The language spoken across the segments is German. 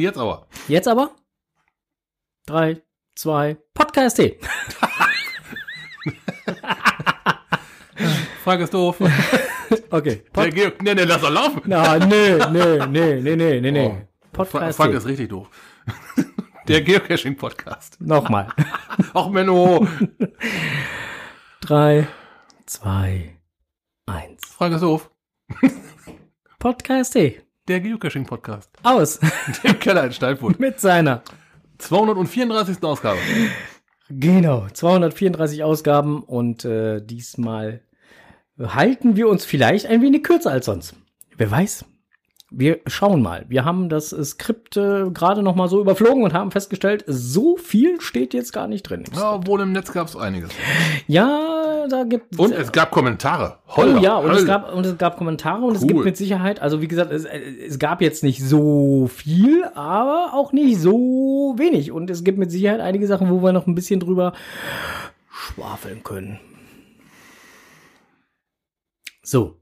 Und jetzt aber. Jetzt aber? Drei, zwei, Podcast. Frage ist doof. Okay. Der Georg, nee, nee, lass doch laufen. Na, nee, nee, nee, nee, nee, nee, nee. Oh. Fra Podcast. Frage ist richtig doof. Der Geocaching-Podcast. Nochmal. Ach, Menno. Drei, zwei, eins. Frage ist doof. Podcast. Der Geocaching-Podcast. Aus. Im Keller in Steinfurt. Mit seiner. 234. Ausgabe. Genau. 234 Ausgaben und äh, diesmal halten wir uns vielleicht ein wenig kürzer als sonst. Wer weiß. Wir schauen mal. Wir haben das äh, Skript äh, gerade noch mal so überflogen und haben festgestellt, so viel steht jetzt gar nicht drin. Ja, obwohl im Netz gab es einiges. Ja, da gibt Und es gab Kommentare. Oh Holla, ja, und es, gab, und es gab Kommentare und es Cool. gibt mit Sicherheit, also wie gesagt, es, es gab jetzt nicht so viel, aber auch nicht so wenig. Und es gibt mit Sicherheit einige Sachen, wo wir noch ein bisschen drüber schwafeln können. So,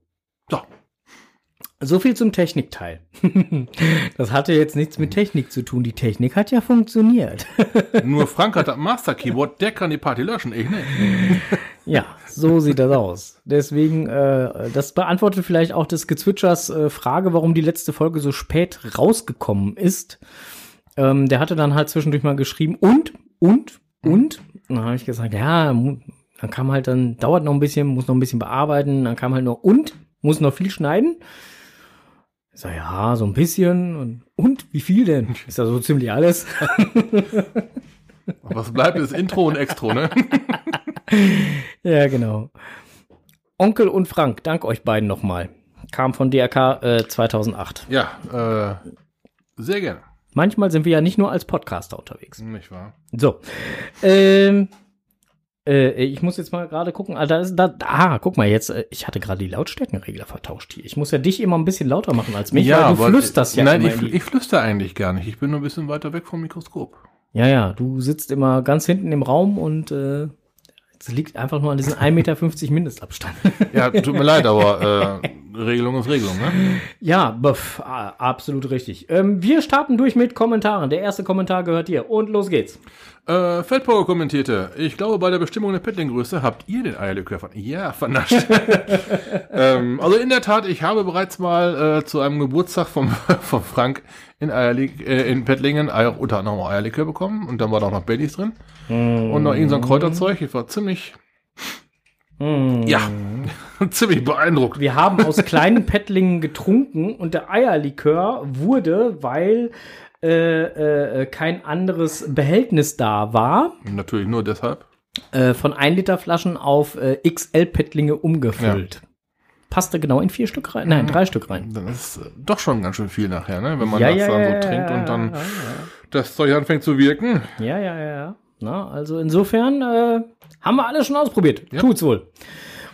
so viel zum Technikteil. das hatte jetzt nichts mit Technik zu tun. Die Technik hat ja funktioniert. nur Frank hat das Master Keyboard, der kann die Party löschen, ich nicht. Ja, so sieht das aus. Deswegen, äh, das beantwortet vielleicht auch des Gezwitschers äh, Frage, warum die letzte Folge so spät rausgekommen ist. Ähm, der hatte dann halt zwischendurch mal geschrieben und, und, und. Und dann habe ich gesagt, ja, dann kam halt dann, dauert noch ein bisschen, muss noch ein bisschen bearbeiten. Dann kam halt noch und, muss noch viel schneiden. Ich sag, ja, so ein bisschen. Und, und wie viel denn? Ist ja so ziemlich alles. Was bleibt, ist Intro und Extro, ne? Ja, genau. Onkel und Frank, dank euch beiden nochmal. Kam von DRK äh, 2008. Ja, äh, sehr gerne. Manchmal sind wir ja nicht nur als Podcaster unterwegs. Nicht wahr? So. Ähm, äh, ich muss jetzt mal gerade gucken. Ah, da ist, da, ah, guck mal jetzt. äh, Ich hatte gerade die Lautstärkenregler vertauscht hier. Ich muss ja dich immer ein bisschen lauter machen als mich, weil du flüsterst ja Nein, ich, ich flüster eigentlich gar nicht. Ich bin nur ein bisschen weiter weg vom Mikroskop. Ja, ja, du sitzt immer ganz hinten im Raum und äh, es liegt einfach nur an diesem 1,50 Meter Mindestabstand. Ja, tut mir leid, aber äh, Regelung ist Regelung, ne? Ja, buff, absolut richtig. Ähm, wir starten durch mit Kommentaren. Der erste Kommentar gehört dir. Und los geht's. Äh, Fettpower kommentierte, ich glaube, bei der Bestimmung der Pettling-Größe habt ihr den Eierlikör von. Ja, vernascht. ähm, also in der Tat, ich habe bereits mal äh, zu einem Geburtstag vom, vom Frank in, Eierlik äh, in Pettlingen Eier, unter anderem Eierlikör bekommen und dann war da auch noch Baileys drin und noch irgend so ein Kräuterzeug. Ich war ziemlich, Hm. ja, ziemlich beeindruckt. Wir haben aus kleinen Pettlingen getrunken und der Eierlikör wurde, weil äh, äh, kein anderes Behältnis da war, Natürlich nur deshalb. äh, von 1 Liter Flaschen auf äh, XL Pettlinge umgefüllt. Passte genau in vier Stück rein. Nein, drei Stück rein. Dann ist es doch schon ganz schön viel nachher, ne? Wenn man Ja, das ja, dann ja, so trinkt ja, und dann ja, das Zeug anfängt zu wirken. Ja, ja, ja, ja. Na, also insofern äh, haben wir alles schon ausprobiert. Ja. Tut's wohl.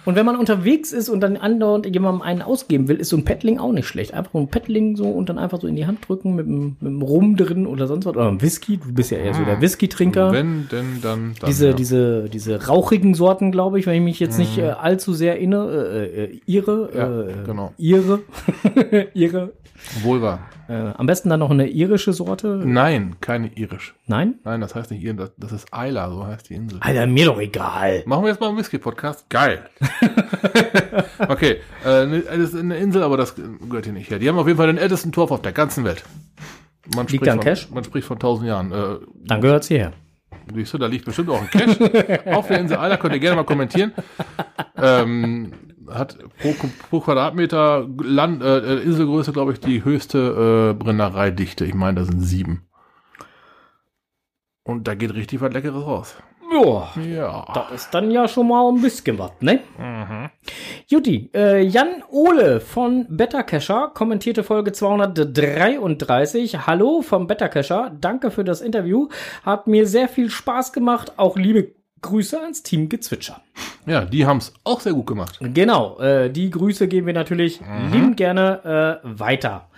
Und wenn man unterwegs ist und dann andauernd jemandem einen ausgeben will, ist so ein Pettling auch nicht schlecht. Einfach ein Pettling so und dann einfach so in die Hand drücken mit einem, mit einem Rum drin oder sonst was. Oder einem Whisky. Du bist ja eher so der Whisky-Trinker. Wenn denn dann, dann Diese, ja. diese, diese rauchigen Sorten, glaube ich, wenn ich mich jetzt nicht äh, allzu sehr inne, äh, äh, ihre, Ja, äh, genau. ihre, ihre, wohl wahr. äh, am besten dann noch eine irische Sorte. Nein, keine irisch. Nein? Nein, das heißt nicht ir, das, das ist Isla, so heißt die Insel. Alter, mir doch egal. Machen wir jetzt mal einen Whisky-Podcast? Geil. okay, äh, ne- es ist eine Insel, aber das gehört hier nicht her. Die haben auf jeden Fall den ältesten Torf auf der ganzen Welt. Man Liegt da ein von, Cache? Man spricht von tausend Jahren. Äh, Dann gehört's hierher. siehst du, da liegt bestimmt auch ein Cache. auf der Insel Isla könnt ihr gerne mal kommentieren. Ähm, hat pro, pro Quadratmeter Land, äh, Inselgröße, glaube ich, die höchste äh, Brennereidichte. Ich meine, da sind sieben. Und da geht richtig was Leckeres raus. Ja. Ja. Das ist dann ja schon mal ein bisschen was, ne? Juti, äh, Jan Ole von Better Cacher kommentierte Folge 233. Hallo vom Better Cacher, danke für das Interview. Hat mir sehr viel Spaß gemacht. Auch liebe Grüße ans Team Gezwitscher. Ja, die haben es auch sehr gut gemacht. Genau, äh, die Grüße geben wir natürlich liebend gerne äh, weiter.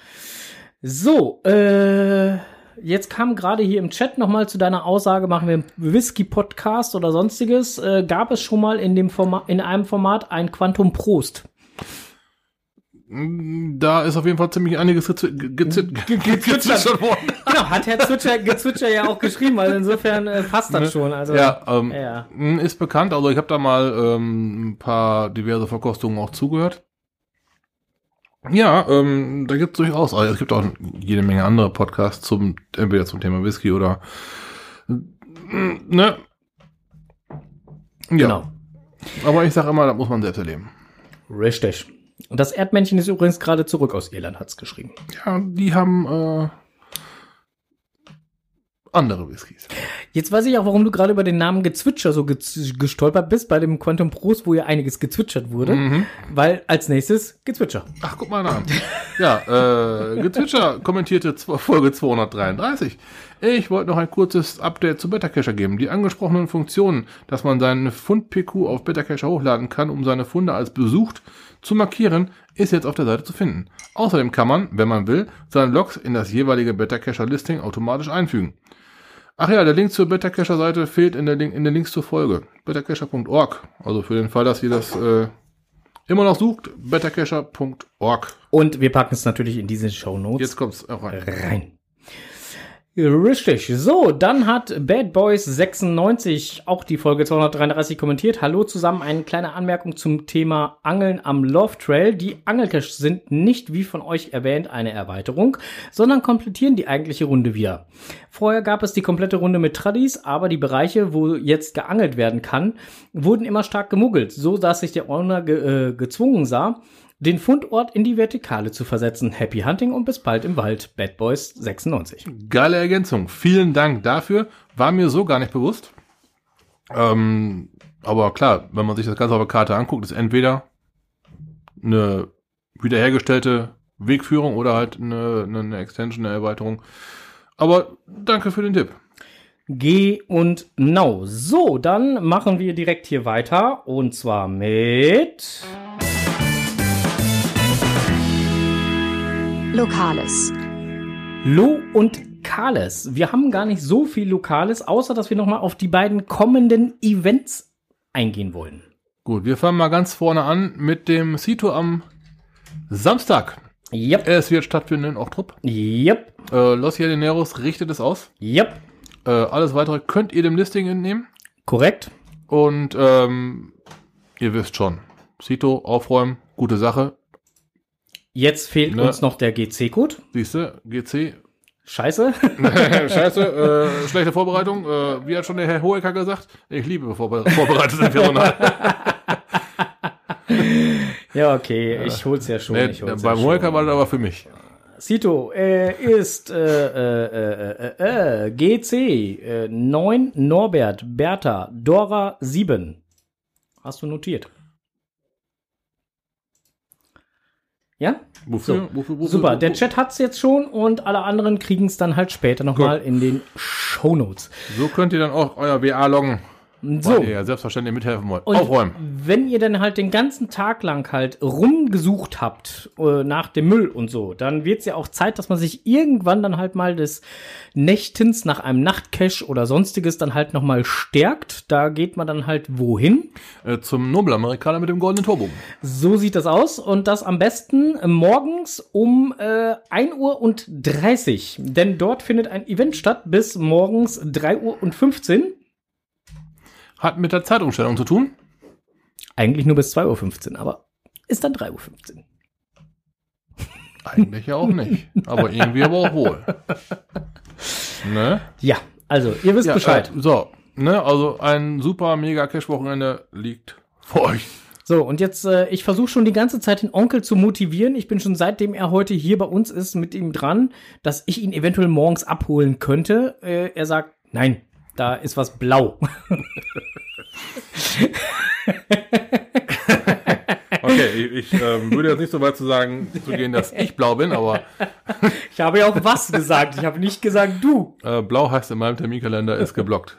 So, äh, jetzt kam gerade hier im Chat nochmal zu deiner Aussage, machen wir einen Whisky-Podcast oder sonstiges. Äh, gab es schon mal in, dem Forma in einem Format ein Quantum Prost? Da ist auf jeden Fall ziemlich einiges gezwitschert worden. Genau, hat Herr Zwitscher, Gezwitscher ja auch geschrieben, also insofern äh, passt das schon. Also, Ja, ähm, ja. ist bekannt. Also ich habe da mal ähm, ein paar diverse Verkostungen auch zugehört. Ja, ähm, da gibt es durchaus. Also es gibt auch jede Menge andere Podcasts zum entweder zum Thema Whisky oder ne. Ja, Genau. aber ich sage immer, das muss man selbst erleben. Richtig. Und das Erdmännchen ist übrigens gerade zurück aus Irland, hat's geschrieben. Ja, die haben äh, andere Whiskys. Jetzt weiß ich auch, warum du gerade über den Namen Gezwitscher so gez- gestolpert bist bei dem Quantum Prost, wo ja einiges gezwitschert wurde. Mhm. Weil als nächstes Gezwitscher. Ach, guck mal an. Ja, äh, Gezwitscher kommentierte Folge 233. Ich wollte noch ein kurzes Update zu Bettercacher geben. Die angesprochenen Funktionen, dass man seinen Fund-PQ auf Bettercacher hochladen kann, um seine Funde als besucht zu markieren, ist jetzt auf der Seite zu finden. Außerdem kann man, wenn man will, seine Logs in das jeweilige Bettercacher-Listing automatisch einfügen. Ach ja, der Link zur Bettercacher-Seite fehlt in, der Link, in den Links zur Folge. bettercacher.org. Also für den Fall, dass ihr das äh, immer noch sucht, bettercacher.org. Und wir packen es natürlich in diese Show Notes Jetzt kommt's auch rein. rein. Richtig. So, dann hat Bad Boys 96 auch die Folge 233 kommentiert. Hallo zusammen, eine kleine Anmerkung zum Thema Angeln am Love Trail. Die Angelcaches sind nicht, wie von euch erwähnt, eine Erweiterung, sondern komplettieren die eigentliche Runde wieder. Vorher gab es die komplette Runde mit Tradis, aber die Bereiche, wo jetzt geangelt werden kann, wurden immer stark gemuggelt, so dass sich der Owner ge äh, gezwungen sah, den Fundort in die Vertikale zu versetzen. Happy Hunting und bis bald im Wald. Bad Boys 96. Geile Ergänzung. Vielen Dank dafür. War mir so gar nicht bewusst. Ähm, aber klar, wenn man sich das Ganze auf der Karte anguckt, ist entweder eine wiederhergestellte Wegführung oder halt eine, eine- Extension, eine Erweiterung. Aber danke für den Tipp. Geh und Now. So, dann machen wir direkt hier weiter. Und zwar mit. Lokales. Lo und Kales. Wir haben gar nicht so viel Lokales, außer dass wir nochmal auf die beiden kommenden Events eingehen wollen. Gut, wir fangen mal ganz vorne an mit dem Sito am Samstag. Yep, Es wird stattfinden in Ochtrup. yep, Äh, Los Jardineros richtet es aus. yep. Äh, alles weitere könnt ihr dem Listing entnehmen. Korrekt. Und ähm, ihr wisst schon, Sito aufräumen, gute Sache. Jetzt fehlt Ne. uns noch der GC-Code. Siehste, GC. Scheiße. Scheiße, äh, schlechte Vorbereitung. Äh, wie hat schon der Herr Hohecker gesagt? Ich liebe vorbe vorbereitetes Personal. ja, okay, ich hol's ja schon. nee, ich hol's beim ja schon. war das aber für mich. Sito äh, ist äh, äh, äh, äh, äh, GC äh, 9 Norbert Bertha Dora 7. Hast du notiert? Ja? Wofür? wofür, wofür Super, der Chat hat's jetzt schon und alle anderen kriegen es dann halt später nochmal in den Shownotes. So könnt ihr dann auch euer WA loggen, So, weil ihr ja selbstverständlich mithelfen wollt. Und Aufräumen. wenn ihr dann halt den ganzen Tag lang halt rumgesucht habt äh, nach dem Müll und so, dann wird's ja auch Zeit, dass man sich irgendwann dann halt mal des Nächtens nach einem Nachtcache oder sonstiges dann halt nochmal stärkt. Da geht man dann halt wohin? Äh, zum Nobelamerikaner mit dem goldenen Turbo. So sieht das aus und das am besten morgens um äh, 1 Uhr und 30. Denn dort findet ein Event statt bis morgens 3 Uhr und 15. Hat mit der Zeitumstellung zu tun. Eigentlich nur bis 2.15 Uhr, aber ist dann 3.15 Uhr. Eigentlich ja auch nicht. Aber irgendwie aber auch wohl. Ne? Ja, also ihr wisst Ja, Bescheid. Äh, so, ne? Also ein super mega Cash-Wochenende liegt vor euch. So, und jetzt, äh, ich versuche schon die ganze Zeit den Onkel zu motivieren. Ich bin schon seitdem er heute hier bei uns ist mit ihm dran, dass ich ihn eventuell morgens abholen könnte. Äh, er sagt, nein, da ist was blau. Okay, ich, ich ähm, würde jetzt nicht so weit zu sagen, zu gehen, dass ich blau bin, aber Ich habe ja auch was gesagt. Ich habe nicht gesagt du. äh, blau heißt in meinem Terminkalender ist geblockt.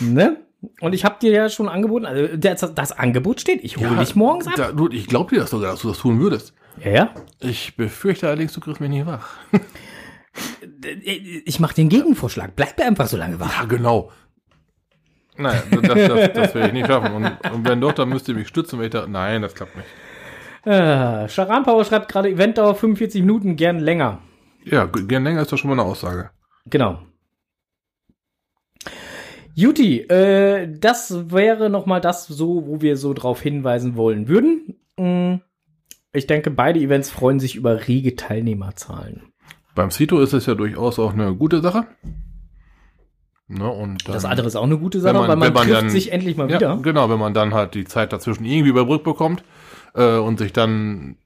Ne? Und ich habe dir ja schon angeboten, also das, das Angebot steht. Ich hole dich morgens ab. Da, du, ich glaube dir das sogar, dass du das tun würdest. Ja, ja. Ich befürchte allerdings, du kriegst mich nicht wach. Ich mache den Gegenvorschlag. Bleib mir einfach so lange wach. Ja, genau. Nein, das, das, das will ich nicht schaffen. Und, und wenn doch, dann müsst ihr mich stützen, wenn ich da. Nein, das klappt nicht. Äh, Charan Power schreibt gerade Eventdauer 45 Minuten, gern länger. Ja, gern länger ist doch schon mal eine Aussage. Genau. Juti, äh, das wäre noch mal das so, wo wir so drauf hinweisen wollen würden. Mm, Ich denke, beide Events freuen sich über rege Teilnehmerzahlen. Beim Cito ist es ja durchaus auch eine gute Sache. Ne, und dann, Das andere ist auch eine gute Sache, man- weil man man trifft dann- sich endlich mal ja, wieder. genau, wenn man dann halt die Zeit dazwischen irgendwie überbrückt bekommt äh, und sich dann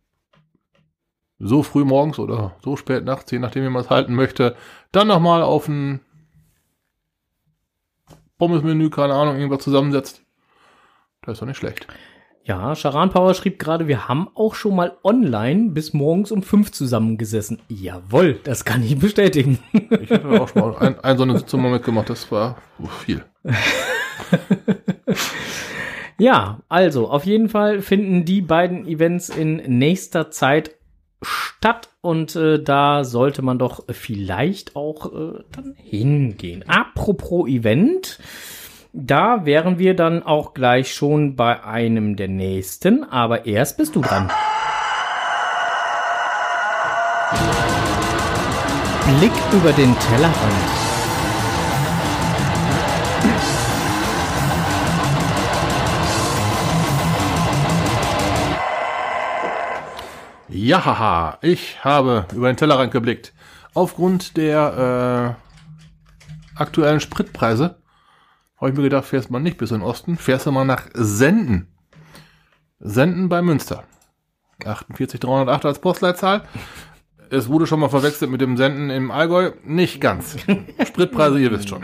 so früh morgens oder so spät nachts, je nachdem wie man es halten möchte, dann nochmal auf ein Pommesmenü, keine Ahnung, irgendwas zusammensetzt. Das ist doch nicht schlecht. Ja, Charan Power schrieb gerade, wir haben auch schon mal online bis morgens um fünf zusammengesessen. Jawohl, das kann ich bestätigen. Ich hatte auch schon mal ein, ein so eine Sitzung mal mitgemacht, das war viel. Ja, also auf jeden Fall finden die beiden Events in nächster Zeit statt und äh, da sollte man doch vielleicht auch äh, dann hingehen. Apropos Event, da wären wir dann auch gleich schon bei einem der nächsten, aber erst bist du dran. Blick über den Tellerrand. Ja, haha, ich habe über den Tellerrand geblickt. Aufgrund der äh, aktuellen Spritpreise habe ich mir gedacht, fährst mal nicht bis in den Osten, fährst du mal nach Senden. Senden bei Münster. 48308 als Postleitzahl. Es wurde schon mal verwechselt mit dem Senden im Allgäu. Nicht ganz. Spritpreise, ihr wisst schon.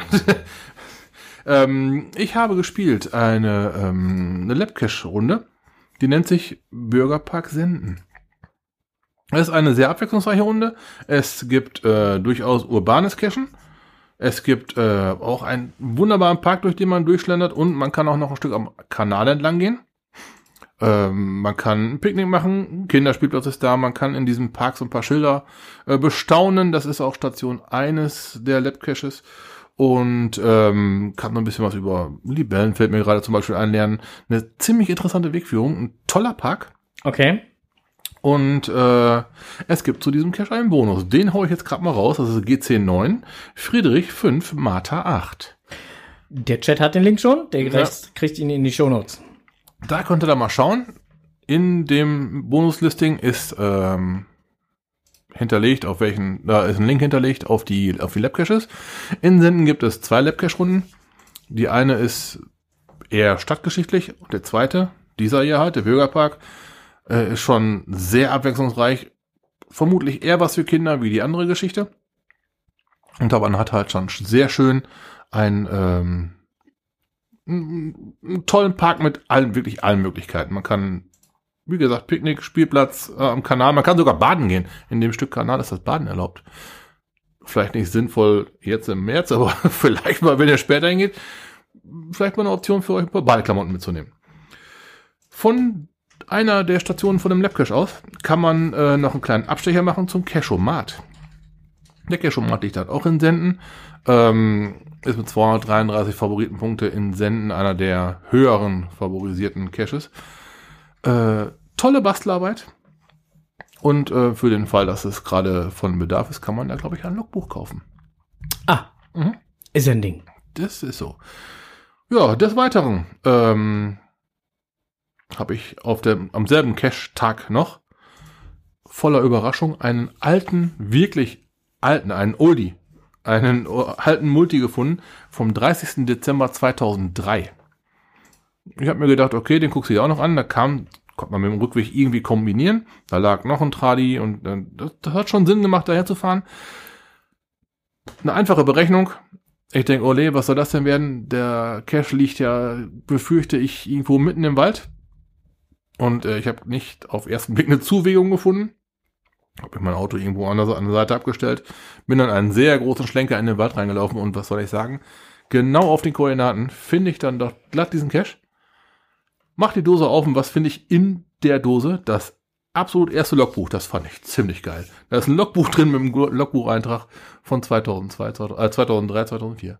ähm, ich habe gespielt eine, ähm, eine Labcache-Runde. Die nennt sich Bürgerpark Senden. Es ist eine sehr abwechslungsreiche Runde. Es gibt äh, durchaus urbanes Cachen. Es gibt äh, auch einen wunderbaren Park, durch den man durchschlendert und man kann auch noch ein Stück am Kanal entlang gehen. Ähm, man kann ein Picknick machen, Kinderspielplatz ist da, man kann in diesem Park so ein paar Schilder äh, bestaunen. Das ist auch Station eines der Lab-Caches und ähm, kann noch ein bisschen was über Libellen, fällt mir gerade zum Beispiel einlernen. Eine ziemlich interessante Wegführung, ein toller Park. Okay. Und äh, es gibt zu diesem Cache einen Bonus. Den hau ich jetzt gerade mal raus. Das ist GC9, Friedrich 5, Martha 8. Der Chat hat den Link schon, der Ja. kriegt, ihn in die Shownotes. Da könnt ihr da mal schauen. In dem Bonuslisting ist ähm, hinterlegt, auf welchen, da ist ein Link hinterlegt auf die, auf die Labcaches. In Senden gibt es zwei Labcache-Runden. Die eine ist eher stadtgeschichtlich und der zweite, dieser hier halt, der Bürgerpark, äh, ist schon sehr abwechslungsreich. Vermutlich eher was für Kinder wie die andere Geschichte. Und aber man hat halt schon sehr schön ein ähm, einen tollen Park mit allen, wirklich allen Möglichkeiten. Man kann, wie gesagt, Picknick, Spielplatz äh, am Kanal, man kann sogar baden gehen. In dem Stück Kanal ist das Baden erlaubt. Vielleicht nicht sinnvoll jetzt im März, aber vielleicht mal, wenn ihr später hingeht, vielleicht mal eine Option für euch, ein paar Badeklamotten mitzunehmen. Von einer der Stationen von dem Labcache aus kann man äh, noch einen kleinen Abstecher machen zum Cashomat. Der Cashomat liegt halt auch in Senden. Ähm, ist mit 233 Favoritenpunkte in Senden einer der höheren favorisierten Caches. Äh, tolle Bastelarbeit. Und äh, für den Fall, dass es gerade von Bedarf ist, kann man da, glaube ich, ein Logbuch kaufen. Ah, Mhm. ist ein Ding. Das ist so. Ja, des Weiteren ähm, habe ich auf dem, am selben Cache-Tag noch voller Überraschung einen alten, wirklich alten, einen Oldie, einen alten Multi gefunden vom 30. Dezember 2003. Ich habe mir gedacht, okay, den guckst du dir auch noch an. Da kam, konnte man mit dem Rückweg irgendwie kombinieren. Da lag noch ein Tradi und das, das hat schon Sinn gemacht, daher zu fahren. Eine einfache Berechnung. Ich denke, ole, was soll das denn werden? Der Cache liegt ja, befürchte ich, irgendwo mitten im Wald. Und äh, ich habe nicht auf ersten Blick eine Zuwegung gefunden. Habe ich mein Auto irgendwo an der, an der Seite abgestellt. Bin dann einen sehr großen Schlenker in den Wald reingelaufen und was soll ich sagen? Genau auf den Koordinaten finde ich dann doch glatt diesen Cache. Mach die Dose auf und was finde ich in der Dose? Das absolut erste Logbuch. Das fand ich ziemlich geil. Da ist ein Logbuch drin mit einem Logbucheintrag von 2002, 2000, äh, 2003, 2004.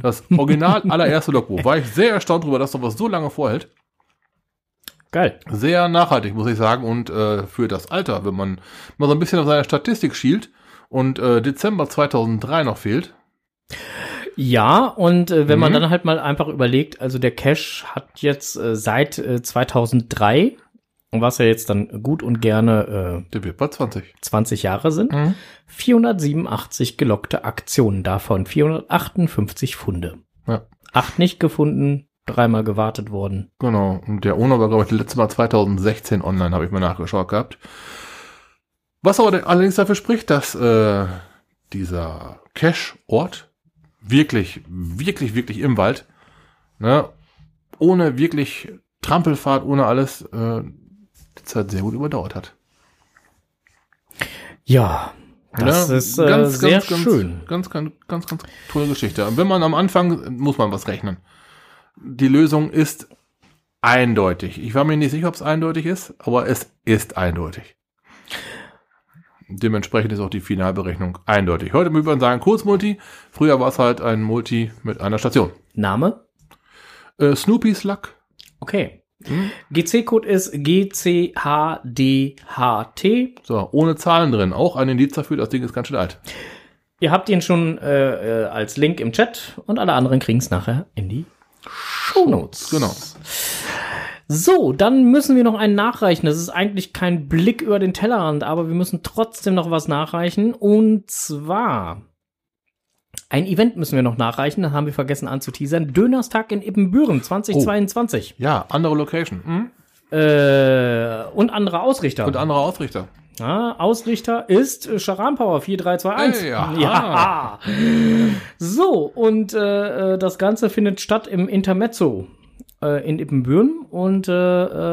Das original allererste Logbuch. War ich sehr erstaunt darüber, dass sowas so lange vorhält. Geil. Sehr nachhaltig, muss ich sagen. Und äh, für das Alter, wenn man mal so ein bisschen auf seine Statistik schielt und äh, Dezember 2003 noch fehlt. Ja, und äh, wenn man Mhm. dann halt mal einfach überlegt, also der Cash hat jetzt äh, seit äh, 2003, was ja jetzt dann gut und gerne Der wird bei 20. äh, 20 Jahre sind, Mhm. 487 gelockte Aktionen, davon 458 Funde. Ja. Acht nicht gefunden, dreimal gewartet worden. Genau. Und der Owner war, glaube ich, das letzte Mal 2016 online, habe ich mal nachgeschaut gehabt. Was aber allerdings dafür spricht, dass äh, dieser Cache-Ort wirklich, wirklich, wirklich im Wald, ne, ohne wirklich Trampelfahrt, ohne alles, äh, die Zeit sehr gut überdauert hat. Ja, das Ne? ist äh, sehr schön. Ganz, ganz, ganz, ganz tolle Geschichte. Wenn man am Anfang, muss man was rechnen. Die Lösung ist eindeutig. Ich war mir nicht sicher, ob es eindeutig ist, aber es ist eindeutig. Dementsprechend ist auch die Finalberechnung eindeutig. Heute würde man sagen Kurzmulti. Früher war es halt ein Multi mit einer Station. Name? Äh, Snoopy's Luck. Okay. Hm? GC-Code ist GCHDHT. So, ohne Zahlen drin. Auch ein Indiz dafür, das Ding ist ganz schön alt. Ihr habt ihn schon äh, äh, als Link im Chat und alle anderen kriegen es nachher in die Shownotes. Genau. So, dann müssen wir noch einen nachreichen. Das ist eigentlich kein Blick über den Tellerrand, aber wir müssen trotzdem noch was nachreichen. Und zwar ein Event müssen wir noch nachreichen. Das haben wir vergessen anzuteasern. Dönerstag in Ippenbüren 2022. Ja, andere Location. Hm? Äh, und andere Ausrichter. Und andere Ausrichter. Ja, Ausrichter ist äh, Charan Power 4321. Hey, aha. ja. So, und äh, äh, das Ganze findet statt im Intermezzo äh, in Ippenbüren. Und äh,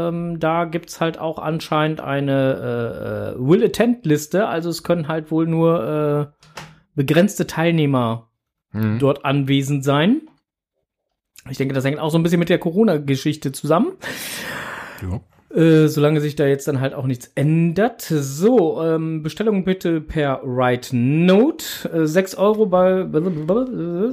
ähm, da gibt's halt auch anscheinend eine äh, äh, Will-Attend-Liste. Also es können halt wohl nur äh, begrenzte Teilnehmer Hm. dort anwesend sein. Ich denke, das hängt auch so ein bisschen mit der Corona-Geschichte zusammen. Ja. Äh, solange sich da jetzt dann halt auch nichts ändert. So, ähm, Bestellung bitte per Right Note. Äh, 6 Euro bei.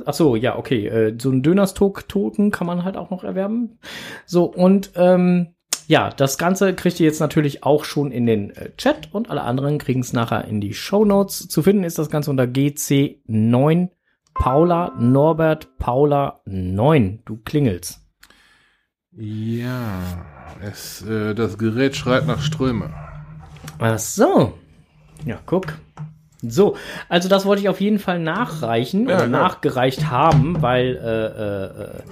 Ach so, ja, okay. Äh, so ein Dönerstoken kann man halt auch noch erwerben. So, und ähm, ja, das Ganze kriegt ihr jetzt natürlich auch schon in den äh, Chat und alle anderen kriegen es nachher in die Show Notes. Zu finden ist das Ganze unter GC9 Paula Norbert Paula 9. Du klingelst. Ja, es, äh, das Gerät schreit nach Ströme. Ach so. Ja, guck. So, also das wollte ich auf jeden Fall nachreichen Ja, oder ja. nachgereicht haben, weil äh, äh, äh,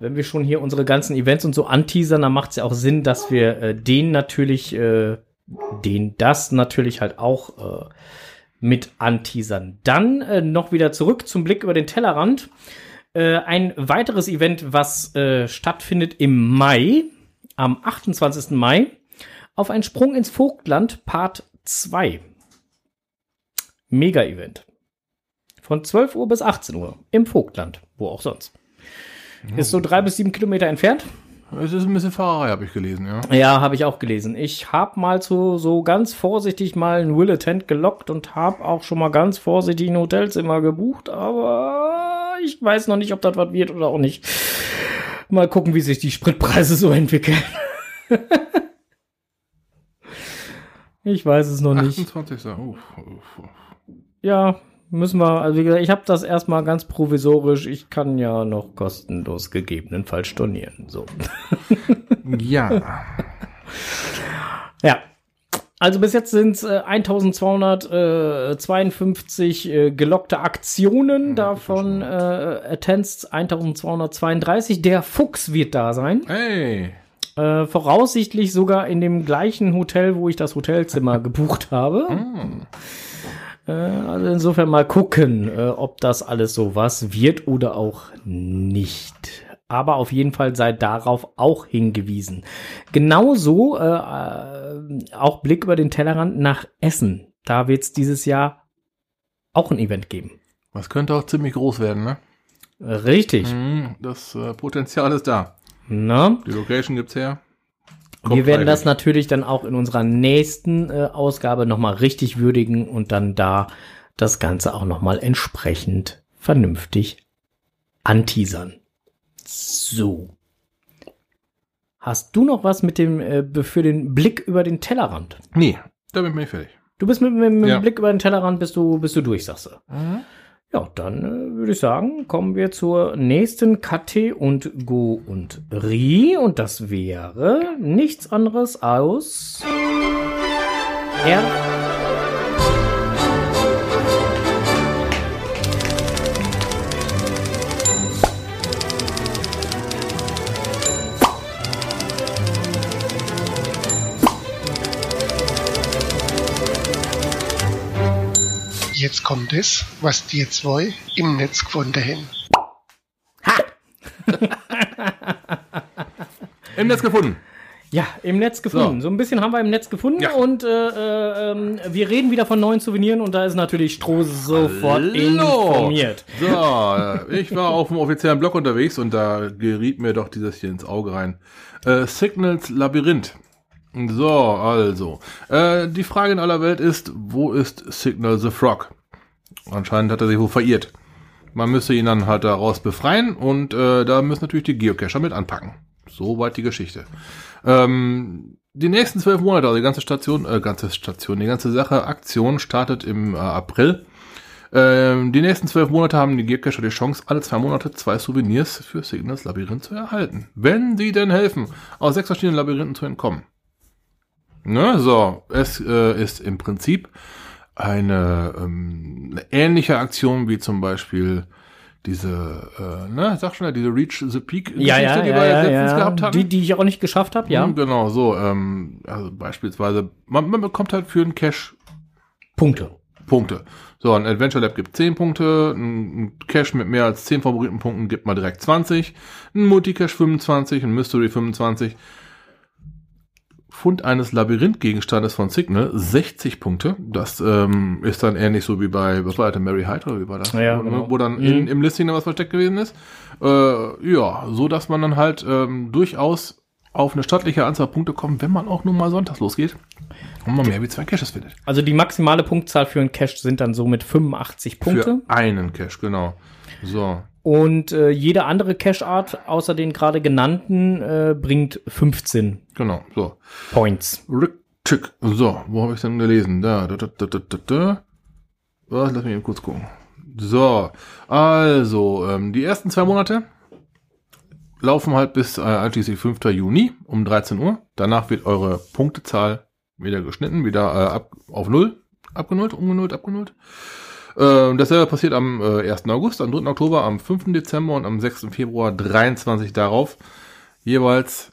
wenn wir schon hier unsere ganzen Events und so anteasern, dann macht es ja auch Sinn, dass wir äh, den natürlich, äh, den das natürlich halt auch äh, mit anteasern. Dann äh, noch wieder zurück zum Blick über den Tellerrand. Äh, ein weiteres Event, was äh, stattfindet im Mai, am 28. Mai, auf einen Sprung ins Vogtland, Part 2. Mega-Event. Von 12 Uhr bis 18 Uhr im Vogtland, wo auch sonst. Ist so drei bis sieben Kilometer entfernt. Es ist ein bisschen Fahrerei, habe ich gelesen, ja. Ja, habe ich auch gelesen. Ich habe mal so, so ganz vorsichtig mal ein Will Attend gelockt und habe auch schon mal ganz vorsichtig ein Hotelzimmer gebucht, aber ich weiß noch nicht, ob das was wird oder auch nicht. Mal gucken, wie sich die Spritpreise so entwickeln. ich weiß es noch nicht. 28. Uff, uff, uff. Ja, müssen wir, also wie gesagt, ich habe das erstmal ganz provisorisch. Ich kann ja noch kostenlos gegebenenfalls stornieren. So. Ja. Ja. Also bis jetzt sind es äh, 1252 äh, gelockte Aktionen, davon äh, Attends 1232. Der Fuchs wird da sein. Hey. Äh, voraussichtlich sogar in dem gleichen Hotel, wo ich das Hotelzimmer gebucht habe. Hm. Äh, also insofern mal gucken, äh, ob das alles so was wird oder auch nicht. Aber auf jeden Fall sei darauf auch hingewiesen. Genauso äh, äh, auch Blick über den Tellerrand nach Essen. Da wird es dieses Jahr auch ein Event geben. Das könnte auch ziemlich groß werden, ne? Richtig. Mhm, Das äh, Potenzial ist da. Na? Die Location gibt's her. Wir werden das natürlich dann auch in unserer nächsten äh, Ausgabe nochmal richtig würdigen und dann da das Ganze auch nochmal entsprechend vernünftig anteasern. So. Hast du noch was mit dem äh, für den Blick über den Tellerrand? Nee, da bin ich fertig. Du bist mit, mit, mit Ja. dem Blick über den Tellerrand, bist du, bist du durch, sagst du. Ja, dann äh, würde ich sagen, kommen wir zur nächsten Katte und Go und Ri. Und das wäre nichts anderes aus R. Jetzt kommt es, was die zwei im Netz gefunden haben. Im Netz gefunden. Ja, im Netz gefunden. So, ein bisschen haben wir im Netz gefunden Ja. und äh, äh, wir reden wieder von neuen Souveniren und da ist natürlich Stroh sofort informiert. So, äh, ich war auf dem offiziellen Blog unterwegs und da geriet mir doch dieses hier ins Auge rein. Äh, Signals Labyrinth. So, also. Äh, die Frage in aller Welt ist, wo ist Signal the Frog? Anscheinend hat er sich wohl verirrt. Man müsste ihn dann halt daraus befreien und äh, da müssen natürlich die Geocacher mit anpacken. Soweit die Geschichte. Ähm, die nächsten zwölf Monate, also die ganze Station, äh, ganze Station, die ganze Sache, Aktion startet im äh, April. Ähm, die nächsten zwölf Monate haben die Geocacher die Chance, alle zwei Monate zwei Souvenirs für Signals Labyrinth zu erhalten. Wenn sie denn helfen, aus sechs verschiedenen Labyrinthen zu entkommen. Ne, so, es äh, ist im Prinzip eine, ähm, ähnliche Aktion wie zum Beispiel diese, äh, ne, sag schon, diese Reach the Peak Ja, ja, die ja, wir ja, letztens ja. gehabt hatten. Die, die ich auch nicht geschafft habe, ja. Mhm, Genau, so, ähm, also beispielsweise, man, man bekommt halt für einen Cache Punkte. Punkte. So, ein Adventure Lab gibt 10 Punkte, ein Cache mit mehr als 10 Favoritenpunkten gibt mal direkt 20, ein Multicache 25, ein Mystery 25, Fund eines Labyrinthgegenstandes von Signal 60 Punkte. Das ähm, ist dann ähnlich so wie bei, was war das, Mary Hyde oder wie war das? Ja, wo, genau. wo dann Mhm. in, im Listing noch was versteckt gewesen ist. Äh, ja, so dass man dann halt ähm, durchaus auf eine stattliche Anzahl Punkte kommt, wenn man auch nur mal sonntags losgeht und man mehr wie zwei Caches findet. Also die maximale Punktzahl für einen Cache sind dann somit 85 Punkte. Für einen Cache, genau. So. Und äh, jede andere Cache-Art außer den gerade genannten äh, bringt 15 Genau, so. Points. Rücktick. So, wo habe ich denn gelesen? Da, da, da, da, da, da, da. Was? Lass mich eben kurz gucken. So, also, ähm, die ersten zwei Monate laufen halt bis äh, einschließlich 5. Juni um 13 Uhr. Danach wird eure Punktezahl wieder geschnitten, wieder äh, ab, auf Null abgenullt, umgenullt, abgenullt. Äh, dasselbe passiert am äh, 1. August, am 3. Oktober, am 5. Dezember und am 6. Februar 23 darauf. Jeweils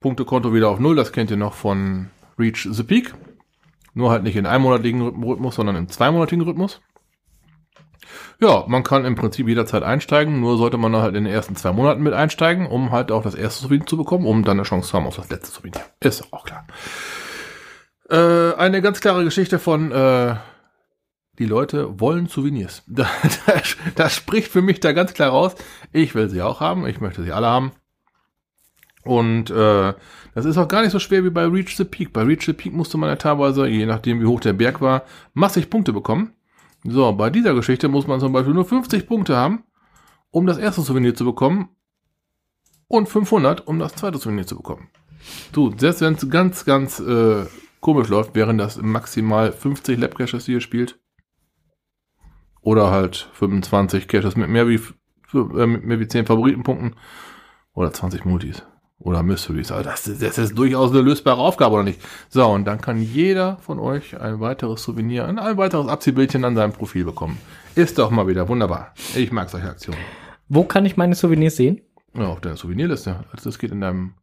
Punktekonto wieder auf Null. Das kennt ihr noch von Reach the Peak. Nur halt nicht in einmonatigen Rhythmus, sondern im zweimonatigen Rhythmus. Ja, man kann im Prinzip jederzeit einsteigen, nur sollte man halt in den ersten zwei Monaten mit einsteigen, um halt auch das erste Souvenir zu bekommen, um dann eine Chance zu haben auf das letzte Souvenir. Ist auch klar. Äh, eine ganz klare Geschichte von äh, die Leute wollen Souvenirs. Da, das, das spricht für mich da ganz klar raus. Ich will sie auch haben, ich möchte sie alle haben. Und äh, das ist auch gar nicht so schwer wie bei Reach the Peak. Bei Reach the Peak musste man ja teilweise, je nachdem wie hoch der Berg war, massig Punkte bekommen. So, bei dieser Geschichte muss man zum Beispiel nur 50 Punkte haben, um das erste Souvenir zu bekommen und 500, um das zweite Souvenir zu bekommen. Du, selbst wenn es ganz, ganz äh, komisch läuft, wären das maximal 50 Lab Caches, die ihr spielt. Oder halt 25 Caches mit mehr wie, äh, mit mehr wie 10 Favoritenpunkten. Oder 20 Multis. Oder Mysteries. Also das, ist- das ist durchaus eine lösbare Aufgabe, oder nicht? So, und dann kann jeder von euch ein weiteres Souvenir, ein, ein weiteres Abziehbildchen an seinem Profil bekommen. Ist doch mal wieder wunderbar. Ich mag solche Aktionen. Wo kann ich meine Souvenirs sehen? Ja, auf deiner Souvenirliste. Also das geht in deinem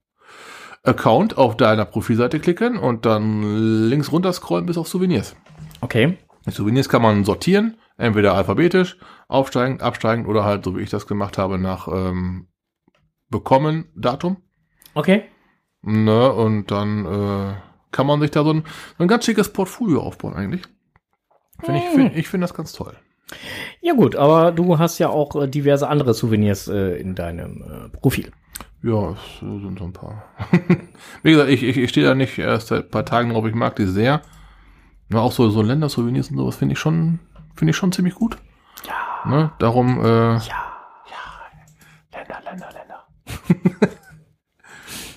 Account auf deiner Profilseite klicken und dann links runter scrollen bis auf Souvenirs. Okay. Die Souvenirs kann man sortieren, entweder alphabetisch, aufsteigend, absteigend oder halt, so wie ich das gemacht habe, nach ähm, bekommen Datum. Okay. Ne, und dann äh, kann man sich da so ein, so ein ganz schickes Portfolio aufbauen eigentlich. Find ich finde ich finde das ganz toll. Ja gut, aber du hast ja auch äh, diverse andere Souvenirs äh, in deinem äh, Profil. Ja, es sind so ein paar. Wie gesagt, ich, ich, ich stehe da nicht erst seit ein paar Tagen drauf, ich mag die sehr. Ja, auch so, so Ländersouvenirs und sowas finde ich schon, finde ich schon ziemlich gut. Ja. Ne, darum, äh, Ja. Länder, Länder, Länder.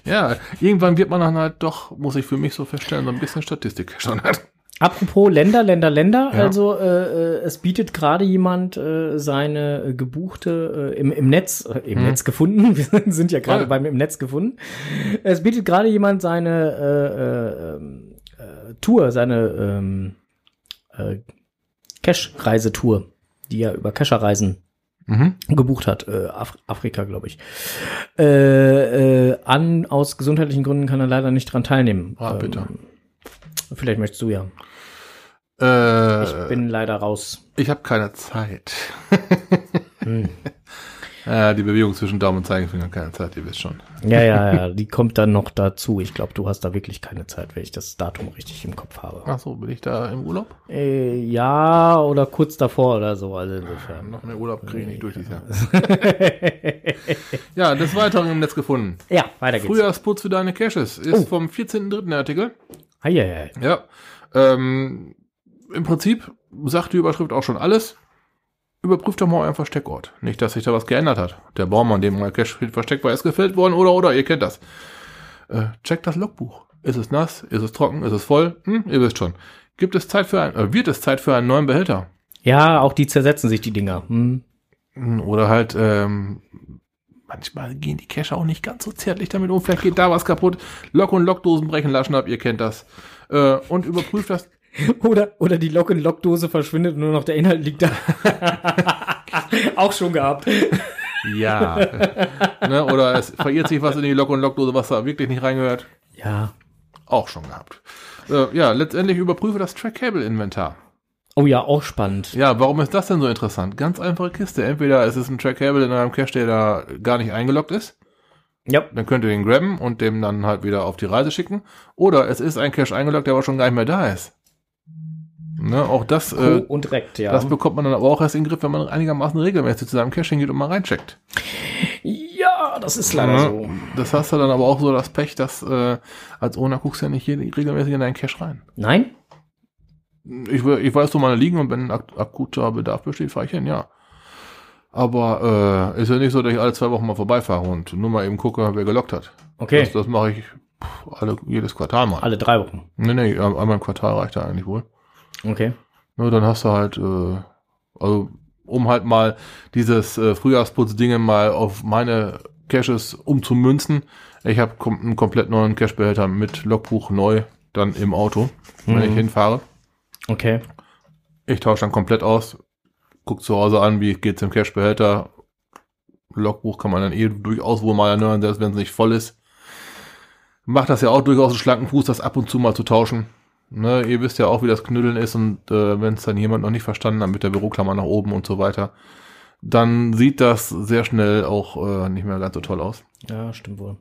Ja, irgendwann wird man dann halt doch, muss ich für mich so feststellen, so ein bisschen Statistik schon hat. Apropos Länder, Länder, Länder. Ja. Also äh, äh, es bietet gerade jemand äh, seine äh, gebuchte äh, im, im Netz äh, im Hm. Netz gefunden. Wir sind ja gerade Toll. beim im Netz gefunden. Es bietet gerade jemand seine äh, äh, ähm, äh, Tour, seine ähm, äh, Cash-Reisetour, die er über Cacher-Reisen Mhm. gebucht hat, äh, Af Afrika, glaube ich. Äh, äh, an, aus gesundheitlichen Gründen kann er leider nicht dran teilnehmen. Ah, bitte. Ähm, vielleicht möchtest du ja. Äh, Ich bin leider raus. ich habe keine Zeit. Hm. Ja, die Bewegung zwischen Daumen und Zeigefinger, keine Zeit, ihr wisst schon. Ja, ja, ja, die kommt dann noch dazu. Ich glaube, du hast da wirklich keine Zeit, wenn ich das Datum richtig im Kopf habe. Ach so, bin ich da im Urlaub? Äh, ja, oder kurz davor oder so, also insofern. Noch mehr Urlaub kriege ich nicht durch dieses Jahr. ja, des Weiteren im Netz gefunden. Ja, weiter geht's. Frühjahrsputz für deine Caches ist Oh. vom 14.3. der Artikel. Hei, hei, hei. Ja. Ähm, Im Prinzip sagt die Überschrift auch schon alles. Überprüft doch mal euren Versteckort. Nicht, dass sich da was geändert hat. Der Baum, an dem euer Cache versteckt war, ist gefällt worden oder oder, ihr kennt das. Äh, checkt das Logbuch. Ist es nass? Ist es trocken? Ist es voll? Hm, ihr wisst schon. Gibt es Zeit für ein, äh, wird es Zeit für einen neuen Behälter? Ja, auch die zersetzen sich, die Dinger. Hm. Hm, Oder halt, ähm, manchmal gehen die Cache auch nicht ganz so zärtlich damit um. Vielleicht geht da was kaputt. Lok- und Lockdosen brechen Laschen ab, ihr kennt das. Äh, und überprüft das Oder, oder die Lock- und Lockdose verschwindet und nur noch der Inhalt liegt da. auch schon gehabt. Ja. ne, oder es verirrt sich was in die Lok- und Lockdose, was da wirklich nicht reingehört. Ja. Auch schon gehabt. Äh, ja, letztendlich überprüfe das Track-Cable-Inventar. Oh ja, auch spannend. Ja, warum ist das denn so interessant? Ganz einfache Kiste. Entweder es ist ein Track-Cable in einem Cache, der da gar nicht eingeloggt ist. Ja. Dann könnt ihr den grabben und dem dann halt wieder auf die Reise schicken. Oder es ist ein Cache eingeloggt, der aber schon gar nicht mehr da ist. Ne, auch das, äh, und direkt, ja. das bekommt man dann aber auch erst in den Griff, wenn man einigermaßen regelmäßig zu seinem Cache hingeht und mal reincheckt. ja, das ist leider Ja, so. Das hast du dann aber auch so das Pech, dass äh, als Owner guckst du ja nicht jede, regelmäßig in deinen Cache rein. Nein? Ich, ich weiß, wo meine liegen und wenn ak akuter Bedarf besteht, fahre ich hin, ja. Aber äh, ist ja nicht so, dass ich alle zwei Wochen mal vorbeifahre und nur mal eben gucke, wer gelockt hat. Okay. Das, das mache ich alle, jedes Quartal mal. Alle drei Wochen. Nee, nee, einmal im Quartal reicht da eigentlich wohl. Okay. Nur dann hast du halt, äh, also um halt mal dieses äh, Frühjahrsputz-Dinge mal auf meine Caches umzumünzen. Ich habe kom einen komplett neuen Cache-Behälter mit Logbuch neu dann im Auto, wenn Mhm. ich hinfahre. Okay. Ich tausche dann komplett aus, guck zu Hause an, wie geht's im Cache-Behälter. Logbuch kann man dann eh durchaus wohl mal erneuern, selbst wenn es nicht voll ist. Macht das ja auch durchaus einen schlanken Fuß, das ab und zu mal zu tauschen. Ne, ihr wisst ja auch, wie das Knüdeln ist und äh, wenn es dann jemand noch nicht verstanden hat mit der Büroklammer nach oben und so weiter, dann sieht das sehr schnell auch äh, nicht mehr ganz so toll aus. Ja, stimmt wohl.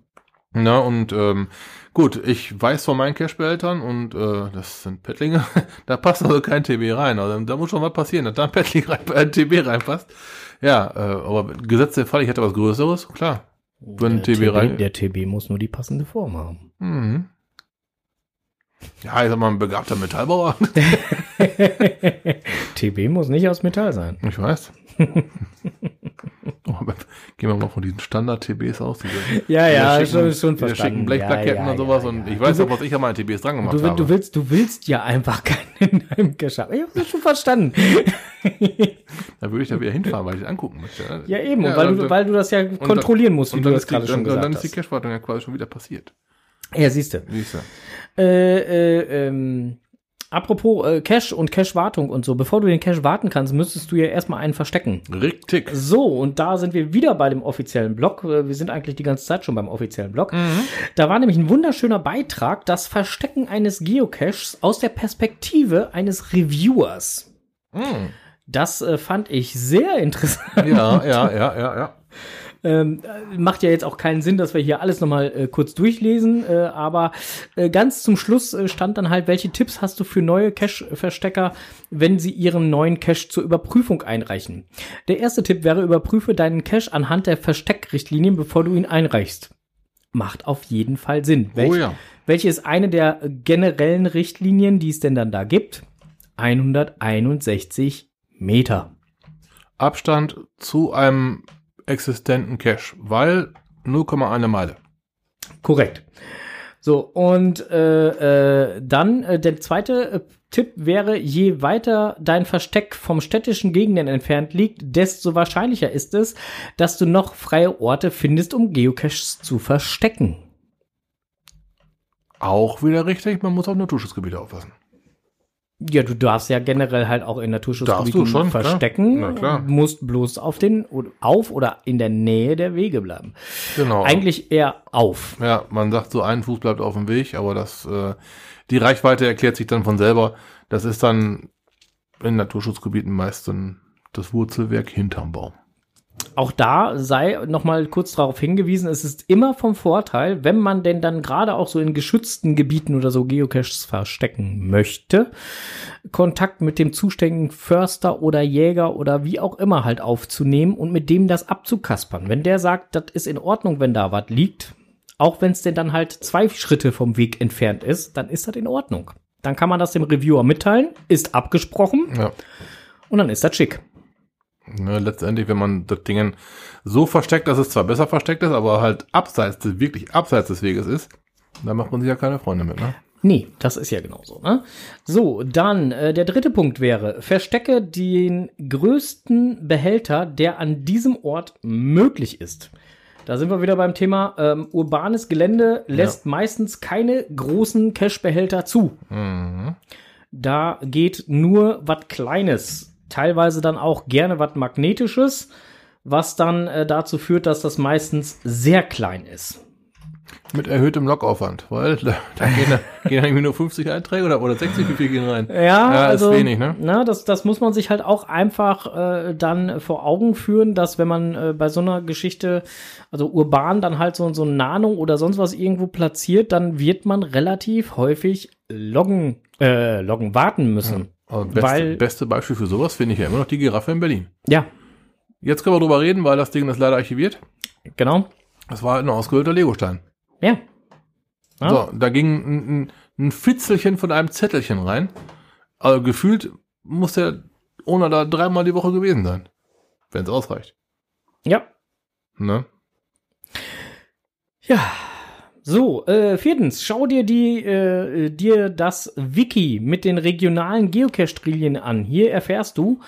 Na, und ähm, gut, ich weiß von meinen Cash-Behältern und äh, das sind Pettlinge, da passt also kein TB rein. Also da muss schon was passieren, dass da ein Pettling rein, ein TB reinpasst. Ja, äh, aber gesetzt der Fall, ich hätte was Größeres, klar. Wenn der TB rein- Der TB muss nur die passende Form haben. Mhm. Ja, ich sag mal, ein begabter Metallbauer. TB muss nicht aus Metall sein. Ich weiß. Oh, gehen wir mal von diesen Standard-TBs aus. Diese, Ja, ja, diese schon, schon verstanden. schicken Blechplaketten ja, ja, und sowas. ja, und ich weiß auch, was ich an meinen TBs dran gemacht du, habe. du willst, du willst ja einfach keinen in deinem haben. Ich habe das schon verstanden. da würde ich da wieder hinfahren, weil ich es angucken möchte. Ja, eben, und weil, und du, weil du das ja kontrollieren musst, wie Und du dann das gerade schon gesagt dann ist die hast. Cache-Wartung ja quasi schon wieder passiert. Ja, siehst du. Äh, äh, ähm, apropos äh, Cache und Cache-Wartung und so, bevor du den Cache warten kannst, müsstest du ja erstmal einen verstecken. Richtig. So, und da sind wir wieder bei dem offiziellen Blog. Äh, Wir sind eigentlich die ganze Zeit schon beim offiziellen Blog. Da war nämlich ein wunderschöner Beitrag, das Verstecken eines Geocaches aus der Perspektive eines Reviewers. Mhm. Das äh, fand ich sehr interessant. Ja, ja, ja, ja, ja. Ähm, äh, macht ja jetzt auch keinen Sinn, dass wir hier alles nochmal äh, kurz durchlesen, äh, aber äh, ganz zum Schluss äh, stand dann halt, welche Tipps hast du für neue Cache-Verstecker, wenn sie ihren neuen Cache zur Überprüfung einreichen? Der erste Tipp wäre, überprüfe deinen Cache anhand der Versteckrichtlinien, bevor du ihn einreichst. Macht auf jeden Fall Sinn. Oh Welche, ja. welche ist eine der generellen Richtlinien, die es denn dann da gibt? 161 Meter. Abstand zu einem existenten Cache, weil 0,1 Meile. Korrekt. So, und äh, äh, dann äh, der zweite äh, Tipp wäre, je weiter dein Versteck vom städtischen Gegenden entfernt liegt, desto wahrscheinlicher ist es, dass du noch freie Orte findest, um Geocaches zu verstecken. Auch wieder richtig, man muss auf Naturschutzgebiete aufpassen. Ja, du darfst ja generell halt auch in Naturschutzgebieten schon, klar. verstecken. Na klar. Musst bloß auf den auf oder in der Nähe der Wege bleiben. Genau. Eigentlich eher auf. Ja, man sagt so, ein Fuß bleibt auf dem Weg, aber das, äh, die Reichweite erklärt sich dann von selber. Das ist dann in Naturschutzgebieten meist dann das Wurzelwerk hinterm Baum. Auch da sei noch mal kurz darauf hingewiesen, es ist immer vom Vorteil, wenn man denn dann gerade auch so in geschützten Gebieten oder so Geocaches verstecken möchte, Kontakt mit dem zuständigen Förster oder Jäger oder wie auch immer halt aufzunehmen und mit dem das abzukaspern. Wenn der sagt, das ist in Ordnung, wenn da was liegt, auch wenn es denn dann halt zwei Schritte vom Weg entfernt ist, dann ist das in Ordnung. Dann kann man das dem Reviewer mitteilen, ist abgesprochen Ja. und dann ist das schick. Ne, letztendlich, wenn man das Ding so versteckt, dass es zwar besser versteckt ist, aber halt abseits des, wirklich abseits des Weges ist, da macht man sich ja keine Freunde mit, ne? Nee, das ist ja genauso. Ne? So, dann äh, der dritte Punkt wäre, verstecke den größten Behälter, der an diesem Ort möglich ist. Da sind wir wieder beim Thema, ähm, urbanes Gelände lässt meistens keine großen Cache-Behälter zu. Mhm. Da geht nur was Kleines, teilweise dann auch gerne was Magnetisches, was dann äh, dazu führt, dass das meistens sehr klein ist. Mit erhöhtem Logaufwand, weil da, da gehen, da gehen irgendwie nur 50 Einträge oder, oder 60, wie viel gehen rein? Ja, Ja, ist also, wenig, ne? Na, das, das muss man sich halt auch einfach äh, dann vor Augen führen, dass wenn man äh, bei so einer Geschichte, also urban dann halt so, so ein Nano oder sonst was irgendwo platziert, dann wird man relativ häufig loggen, äh, loggen warten müssen. Aber beste, Weil- beste Beispiel für sowas finde ich ja immer noch die Giraffe in Berlin. Ja, Jetzt können wir drüber reden, weil das Ding ist leider archiviert. genau. Das war ein ausgehöhlter Legostein. Ja. Ja. So, da ging ein, ein, ein Fitzelchen von einem Zettelchen rein. Also gefühlt muss der Owner da dreimal die Woche gewesen sein. Wenn es ausreicht. Ja. Ne? Ja. So, äh, viertens, schau dir die, äh, dir das Wiki mit den regionalen Geocache-Trilien an. Hier erfährst du,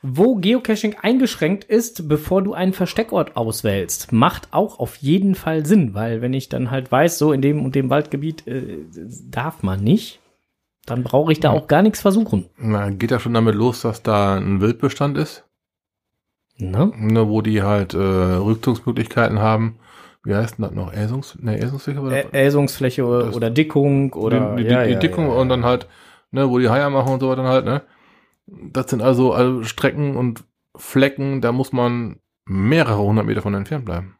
wo Geocaching eingeschränkt ist, bevor du einen Versteckort auswählst. Macht auch auf jeden Fall Sinn, weil wenn ich dann halt weiß, so in dem und dem Waldgebiet äh, darf man nicht, dann brauche ich da auch gar nichts versuchen. Na, geht ja schon damit los, dass da ein Wildbestand ist, Ne? ne, wo die halt äh, Rückzugsmöglichkeiten haben. Wie heißt denn das noch? Äsungs, ne, Äsungsfläche? oder? Äsungsfläche oder, Dickung oder die, die, ja, die ja, Dickung ja, und dann halt, ne, wo die Haie machen und so weiter halt, ne? Das sind also, also Strecken und Flecken, da muss man mehrere hundert Meter von entfernt bleiben.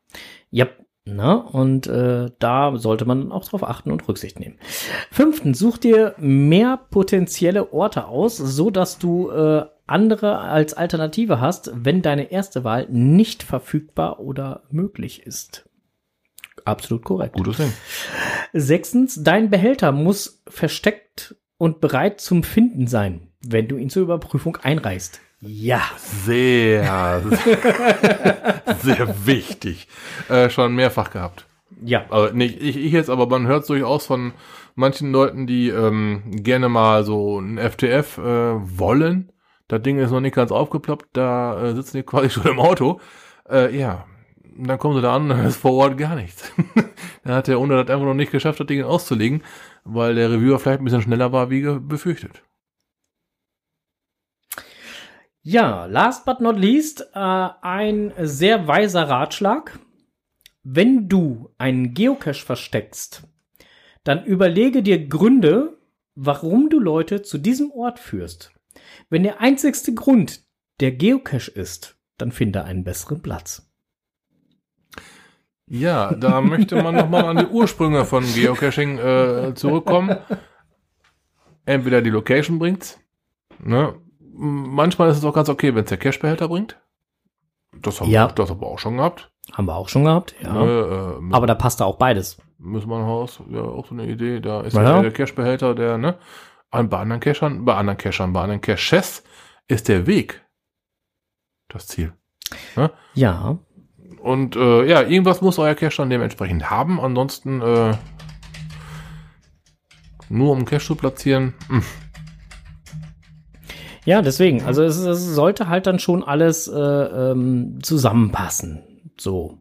Ja, ne? Und äh, da sollte man auch drauf achten und Rücksicht nehmen. Fünftens, such dir mehr potenzielle Orte aus, so dass du äh, andere als Alternative hast, wenn deine erste Wahl nicht verfügbar oder möglich ist. Absolut korrekt. Gutes Ding. Sechstens, dein Behälter muss versteckt und bereit zum Finden sein, wenn du ihn zur Überprüfung einreichst. Ja. Sehr, sehr wichtig. Äh, schon mehrfach gehabt. Ja. Also nicht ich, ich jetzt, aber man hört durchaus von manchen Leuten, die ähm, gerne mal so ein FTF äh, wollen. Das Ding ist noch nicht ganz aufgeploppt, da äh, sitzen die quasi schon im Auto. Äh, ja, Und dann kommen sie da an, dann ist vor Ort gar nichts. dann hat der Owner das einfach noch nicht geschafft, das Ding auszulegen, weil der Reviewer vielleicht ein bisschen schneller war, wie befürchtet. Ja, last but not least, äh, ein sehr weiser Ratschlag. Wenn du einen Geocache versteckst, dann überlege dir Gründe, warum du Leute zu diesem Ort führst. Wenn der einzigste Grund der Geocache ist, dann finde einen besseren Platz. Ja, da möchte man nochmal an die Ursprünge von Geocaching äh, zurückkommen. Entweder die Location bringt's. Ne? Manchmal ist es auch ganz okay, wenn es der Cache-Behälter bringt. Das haben Ja. wir das haben wir auch schon gehabt. Haben wir auch schon gehabt, ja. Ne, äh, Aber da passt da auch beides. Müssmannhaus, ja, auch so eine Idee. Da ist Ja. der Cache-Behälter, der, ne? An, bei anderen Cachern, bei anderen Cachern, bei anderen Caches ist der Weg das Ziel. Ja, Und äh, ja, irgendwas muss euer Cache dann dementsprechend haben. Ansonsten äh, nur um Cache zu platzieren. Hm. Ja, deswegen. Also es, es sollte halt dann schon alles äh, ähm, zusammenpassen. So.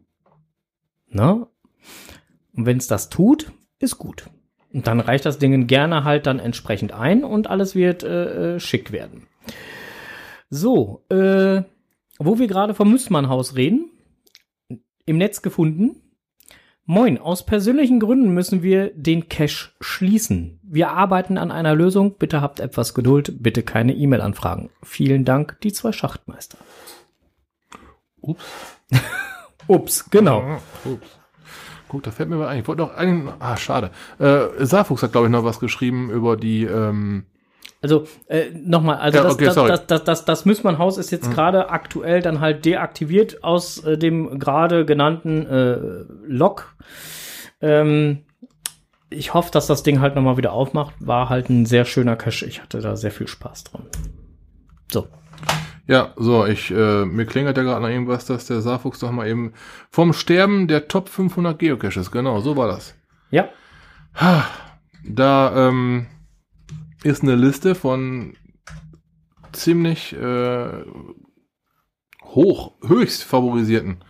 Ne? Und wenn es das tut, ist gut. Und dann reicht das Ding gerne halt dann entsprechend ein und alles wird äh, äh schick werden. So, äh, wo wir gerade vom Müssmannhaus reden, im Netz gefunden. Moin, aus persönlichen Gründen müssen wir den Cache schließen. Wir arbeiten an einer Lösung. Bitte habt etwas Geduld. Bitte keine E-Mail-Anfragen. Vielen Dank, die zwei Schachtmeister. Ups. Ups, genau. Ups. Guck, da fällt mir mal ein. Ich wollte noch einen. Ah, schade. Äh, Saarfuchs hat, glaube ich, noch was geschrieben über die. Ähm also äh, nochmal, also Ja, das, okay, das, das, das, das, das Müssmannhaus ist jetzt gerade aktuell dann halt deaktiviert aus äh, dem gerade genannten äh, Log. Ähm, ich hoffe, dass das Ding halt nochmal wieder aufmacht. War halt ein sehr schöner Cache. Ich hatte da sehr viel Spaß dran. So. Ja, so, ich, äh, mir klingelt ja gerade noch irgendwas, dass der Saarfuchs doch mal eben vom Sterben der Top 500 Geocaches, genau, so war das. Ja. Da ähm, ist eine Liste von ziemlich äh, hoch, höchst favorisierten,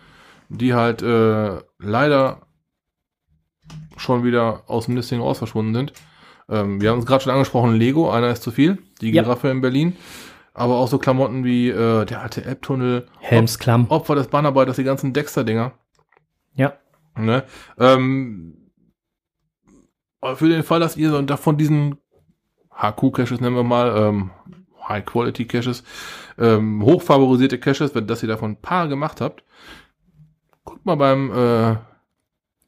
die halt äh, leider schon wieder aus dem Listing raus verschwunden sind. Ähm, wir haben es gerade schon angesprochen, Lego, einer ist zu viel, die Ja. Giraffe in Berlin. Aber auch so Klamotten wie äh, der alte Elbtunnel, Helmsklamm. Opfer des Bannerbeiters, die ganzen Dexter-Dinger. Ja. Ne? Ähm, für den Fall, dass ihr so davon diesen HQ-Caches, nennen wir mal, ähm, High-Quality-Caches, ähm, hochfavorisierte Caches, wenn dass ihr davon ein paar gemacht habt, guckt mal beim, äh,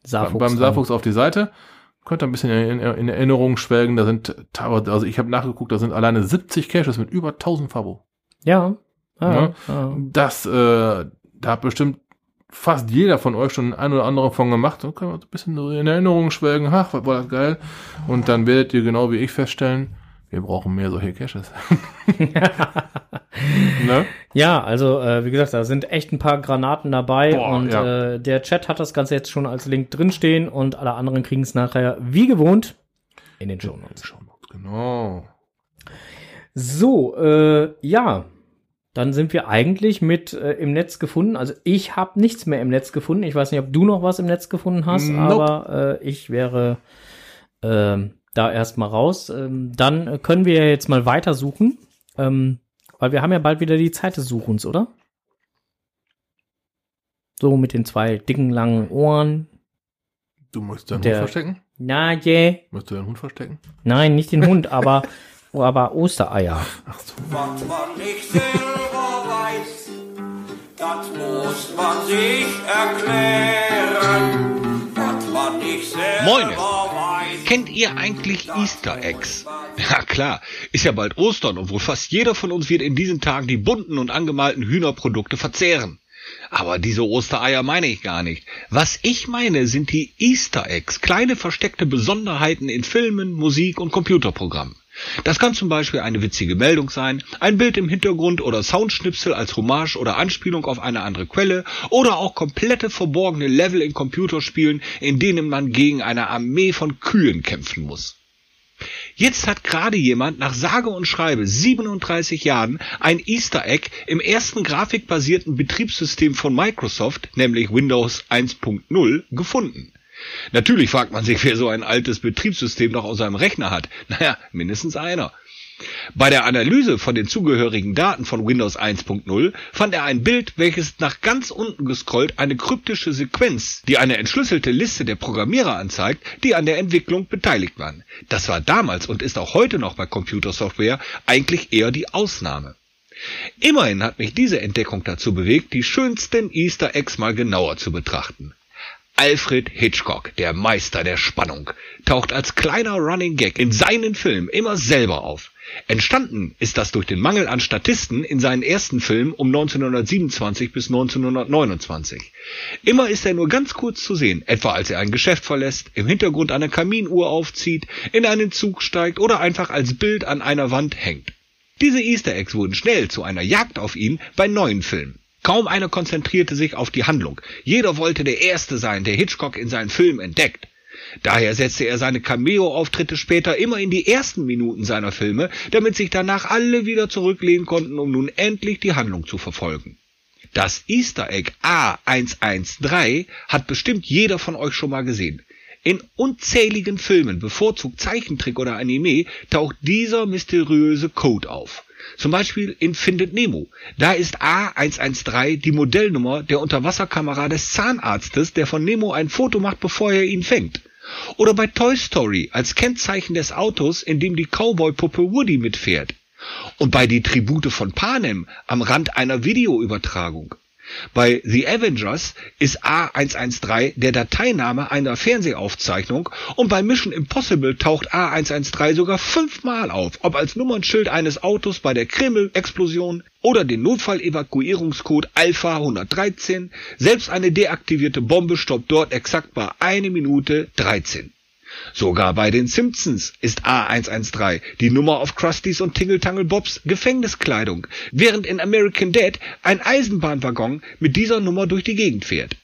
Saarfuchs beim. Saarfuchs auf die Seite. Könnt ihr ein bisschen in, in Erinnerung schwelgen. Da sind also ich habe nachgeguckt, da sind alleine 70 Caches mit über 1000 Favo. Ja. Ah, Ne? ah. Das, äh, da hat bestimmt fast jeder von euch schon ein oder andere von gemacht. Da können wir ein bisschen in Erinnerung schwelgen. Ach, was war das geil. Und dann werdet ihr genau wie ich feststellen, wir brauchen mehr solche Caches. ne? Ja, also äh, wie gesagt, da sind echt ein paar Granaten dabei Boah, und ja. äh, der Chat hat das Ganze jetzt schon als Link drinstehen und alle anderen kriegen es nachher wie gewohnt in den Show Notes. Genau. So, äh, ja, dann sind wir eigentlich mit äh, im Netz gefunden. Also ich habe nichts mehr im Netz gefunden. Ich weiß nicht, ob du noch was im Netz gefunden hast, Nope. aber äh, ich wäre ähm, da erstmal raus. Ähm, dann äh, können wir jetzt mal weitersuchen, ähm, weil wir haben ja bald wieder die Zeit des Suchens, oder? So mit den zwei dicken, langen Ohren. Du musst deinen Der- Hund verstecken? Na, je. Musst du deinen Hund verstecken? Nein, nicht den Hund, aber, aber Ostereier. Ach so. Das muss man sich erklären. Was man nicht selber Moin. weiß. Kennt ihr eigentlich Easter Eggs? Ja klar, ist ja bald Ostern und wohl fast jeder von uns wird in diesen Tagen die bunten und angemalten Hühnerprodukte verzehren. Aber diese Ostereier meine ich gar nicht. Was ich meine, sind die Easter Eggs, kleine versteckte Besonderheiten in Filmen, Musik und Computerprogrammen. Das kann zum Beispiel eine witzige Meldung sein, ein Bild im Hintergrund oder Soundschnipsel als Hommage oder Anspielung auf eine andere Quelle oder auch komplette verborgene Level in Computerspielen, in denen man gegen eine Armee von Kühen kämpfen muss. Jetzt hat gerade jemand nach sage und schreibe 37 Jahren ein Easter Egg im ersten grafikbasierten Betriebssystem von Microsoft, nämlich Windows 1.0, gefunden. Natürlich fragt man sich, wer so ein altes Betriebssystem noch aus seinem Rechner hat. Naja, mindestens einer. Bei der Analyse von den zugehörigen Daten von Windows 1.0 fand er ein Bild, welches nach ganz unten gescrollt eine kryptische Sequenz, die eine entschlüsselte Liste der Programmierer anzeigt, die an der Entwicklung beteiligt waren. Das war damals und ist auch heute noch bei Computersoftware eigentlich eher die Ausnahme. Immerhin hat mich diese Entdeckung dazu bewegt, die schönsten Easter Eggs mal genauer zu betrachten. Alfred Hitchcock, der Meister der Spannung, taucht als kleiner Running Gag in seinen Filmen immer selber auf. Entstanden ist das durch den Mangel an Statisten in seinen ersten Filmen um 1927 bis 1929. Immer ist er nur ganz kurz zu sehen, etwa als er ein Geschäft verlässt, im Hintergrund eine Kaminuhr aufzieht, in einen Zug steigt oder einfach als Bild an einer Wand hängt. Diese Easter Eggs wurden schnell zu einer Jagd auf ihn bei neuen Filmen. Kaum einer konzentrierte sich auf die Handlung. Jeder wollte der Erste sein, der Hitchcock in seinen Filmen entdeckt. Daher setzte er seine Cameo-Auftritte später immer in die ersten Minuten seiner Filme, damit sich danach alle wieder zurücklehnen konnten, um nun endlich die Handlung zu verfolgen. Das Easter Egg A113 hat bestimmt jeder von euch schon mal gesehen. In unzähligen Filmen, bevorzugt Zeichentrick oder Anime, taucht dieser mysteriöse Code auf. Zum Beispiel in Findet Nemo. Da ist A113 die Modellnummer der Unterwasserkamera des Zahnarztes, der von Nemo ein Foto macht, bevor er ihn fängt. Oder bei Toy Story als Kennzeichen des Autos, in dem die Cowboy-Puppe Woody mitfährt. Und bei die Tribute von Panem am Rand einer Videoübertragung. Bei The Avengers ist A113 der Dateiname einer Fernsehaufzeichnung und bei Mission Impossible taucht A113 sogar fünfmal auf, ob als Nummernschild eines Autos bei der Kreml-Explosion oder den Notfallevakuierungscode Alpha 113. Selbst eine deaktivierte Bombe stoppt dort exakt bei 1 Minute 13. Sogar bei den Simpsons ist A113 die Nummer auf Krustys und Tingle Tangle Bobs Gefängniskleidung, während in American Dad ein Eisenbahnwaggon mit dieser Nummer durch die Gegend fährt.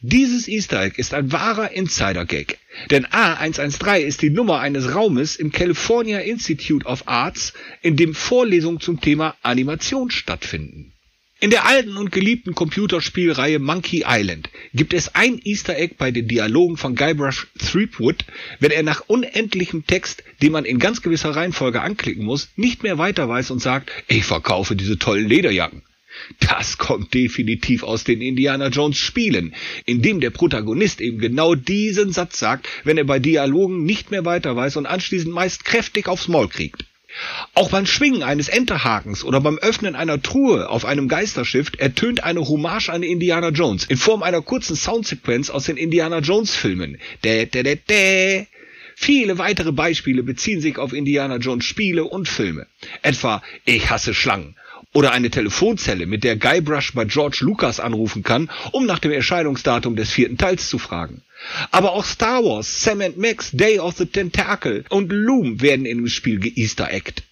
Dieses Easter Egg ist ein wahrer Insider-Gag, denn A113 ist die Nummer eines Raumes im California Institute of Arts, in dem Vorlesungen zum Thema Animation stattfinden. In der alten und geliebten Computerspielreihe Monkey Island gibt es ein Easter Egg bei den Dialogen von Guybrush Threepwood, wenn er nach unendlichem Text, den man in ganz gewisser Reihenfolge anklicken muss, nicht mehr weiter weiß und sagt, ich verkaufe diese tollen Lederjacken. Das kommt definitiv aus den Indiana Jones Spielen, in dem der Protagonist eben genau diesen Satz sagt, wenn er bei Dialogen nicht mehr weiter weiß und anschließend meist kräftig aufs Maul kriegt. Auch beim Schwingen eines Enterhakens oder beim Öffnen einer Truhe auf einem Geisterschiff ertönt eine Hommage an Indiana Jones in Form einer kurzen Soundsequenz aus den Indiana Jones Filmen. Dä, dä, dä, dä. Viele weitere Beispiele beziehen sich auf Indiana Jones Spiele und Filme. Etwa Ich hasse Schlangen oder eine Telefonzelle, mit der Guybrush bei George Lucas anrufen kann, um nach dem Erscheinungsdatum des vierten Teils zu fragen. Aber auch Star Wars, Sam Max, Day of the Tentacle und Loom werden in dem Spiel geeaster eggt.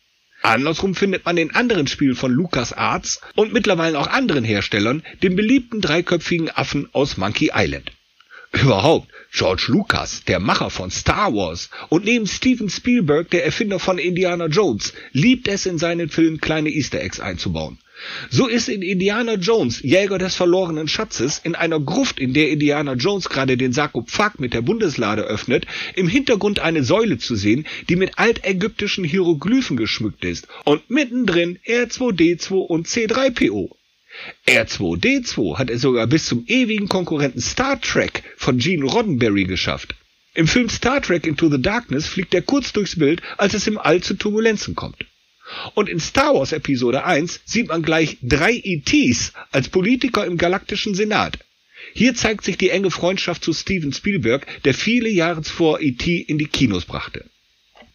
Andersrum findet man in anderen Spielen von LucasArts und mittlerweile auch anderen Herstellern den beliebten dreiköpfigen Affen aus Monkey Island. Überhaupt, George Lucas, der Macher von Star Wars und neben Steven Spielberg, der Erfinder von Indiana Jones, liebt es in seinen Filmen kleine Easter Eggs einzubauen. So ist in Indiana Jones, Jäger des verlorenen Schatzes, in einer Gruft, in der Indiana Jones gerade den Sarkophag mit der Bundeslade öffnet, im Hintergrund eine Säule zu sehen, die mit altägyptischen Hieroglyphen geschmückt ist und mittendrin R2D2 und C3PO. R2D2 hat es sogar bis zum ewigen Konkurrenten Star Trek von Gene Roddenberry geschafft. Im Film Star Trek Into the Darkness fliegt er kurz durchs Bild, als es im All zu Turbulenzen kommt. Und in Star Wars Episode 1 sieht man gleich drei ETs als Politiker im galaktischen Senat. Hier zeigt sich die enge Freundschaft zu Steven Spielberg, der viele Jahre zuvor ET in die Kinos brachte.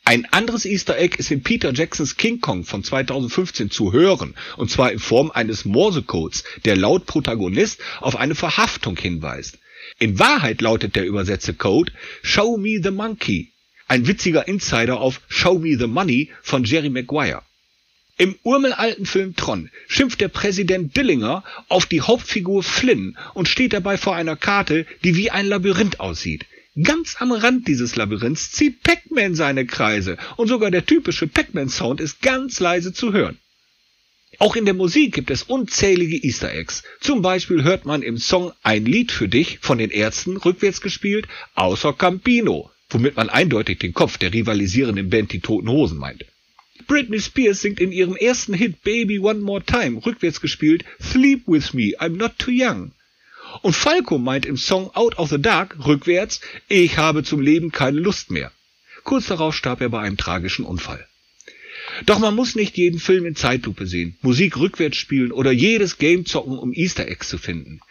Ein anderes Easter Egg ist in Peter Jacksons King Kong von 2015 zu hören, und zwar in Form eines Morsecodes, der laut Protagonist auf eine Verhaftung hinweist. In Wahrheit lautet der übersetzte Code Show me the monkey, ein witziger Insider auf Show me the money von Jerry Maguire. Im urmelalten Film Tron schimpft der Präsident Dillinger auf die Hauptfigur Flynn und steht dabei vor einer Karte, die wie ein Labyrinth aussieht. Ganz am Rand dieses Labyrinths zieht Pac-Man seine Kreise und sogar der typische Pac-Man-Sound ist ganz leise zu hören. Auch in der Musik gibt es unzählige Easter Eggs. Zum Beispiel hört man im Song Ein Lied für dich von den Ärzten rückwärts gespielt, außer Campino, womit man eindeutig den Kopf der rivalisierenden Band Die Toten Hosen meint. Britney Spears singt in ihrem ersten Hit Baby One More Time rückwärts gespielt Sleep With Me, I'm Not Too Young. Und Falco meint im Song Out of the Dark rückwärts, ich habe zum Leben keine Lust mehr. Kurz darauf starb er bei einem tragischen Unfall. Doch man muss nicht jeden Film in Zeitlupe sehen, Musik rückwärts spielen oder jedes Game zocken, um Easter Eggs zu finden.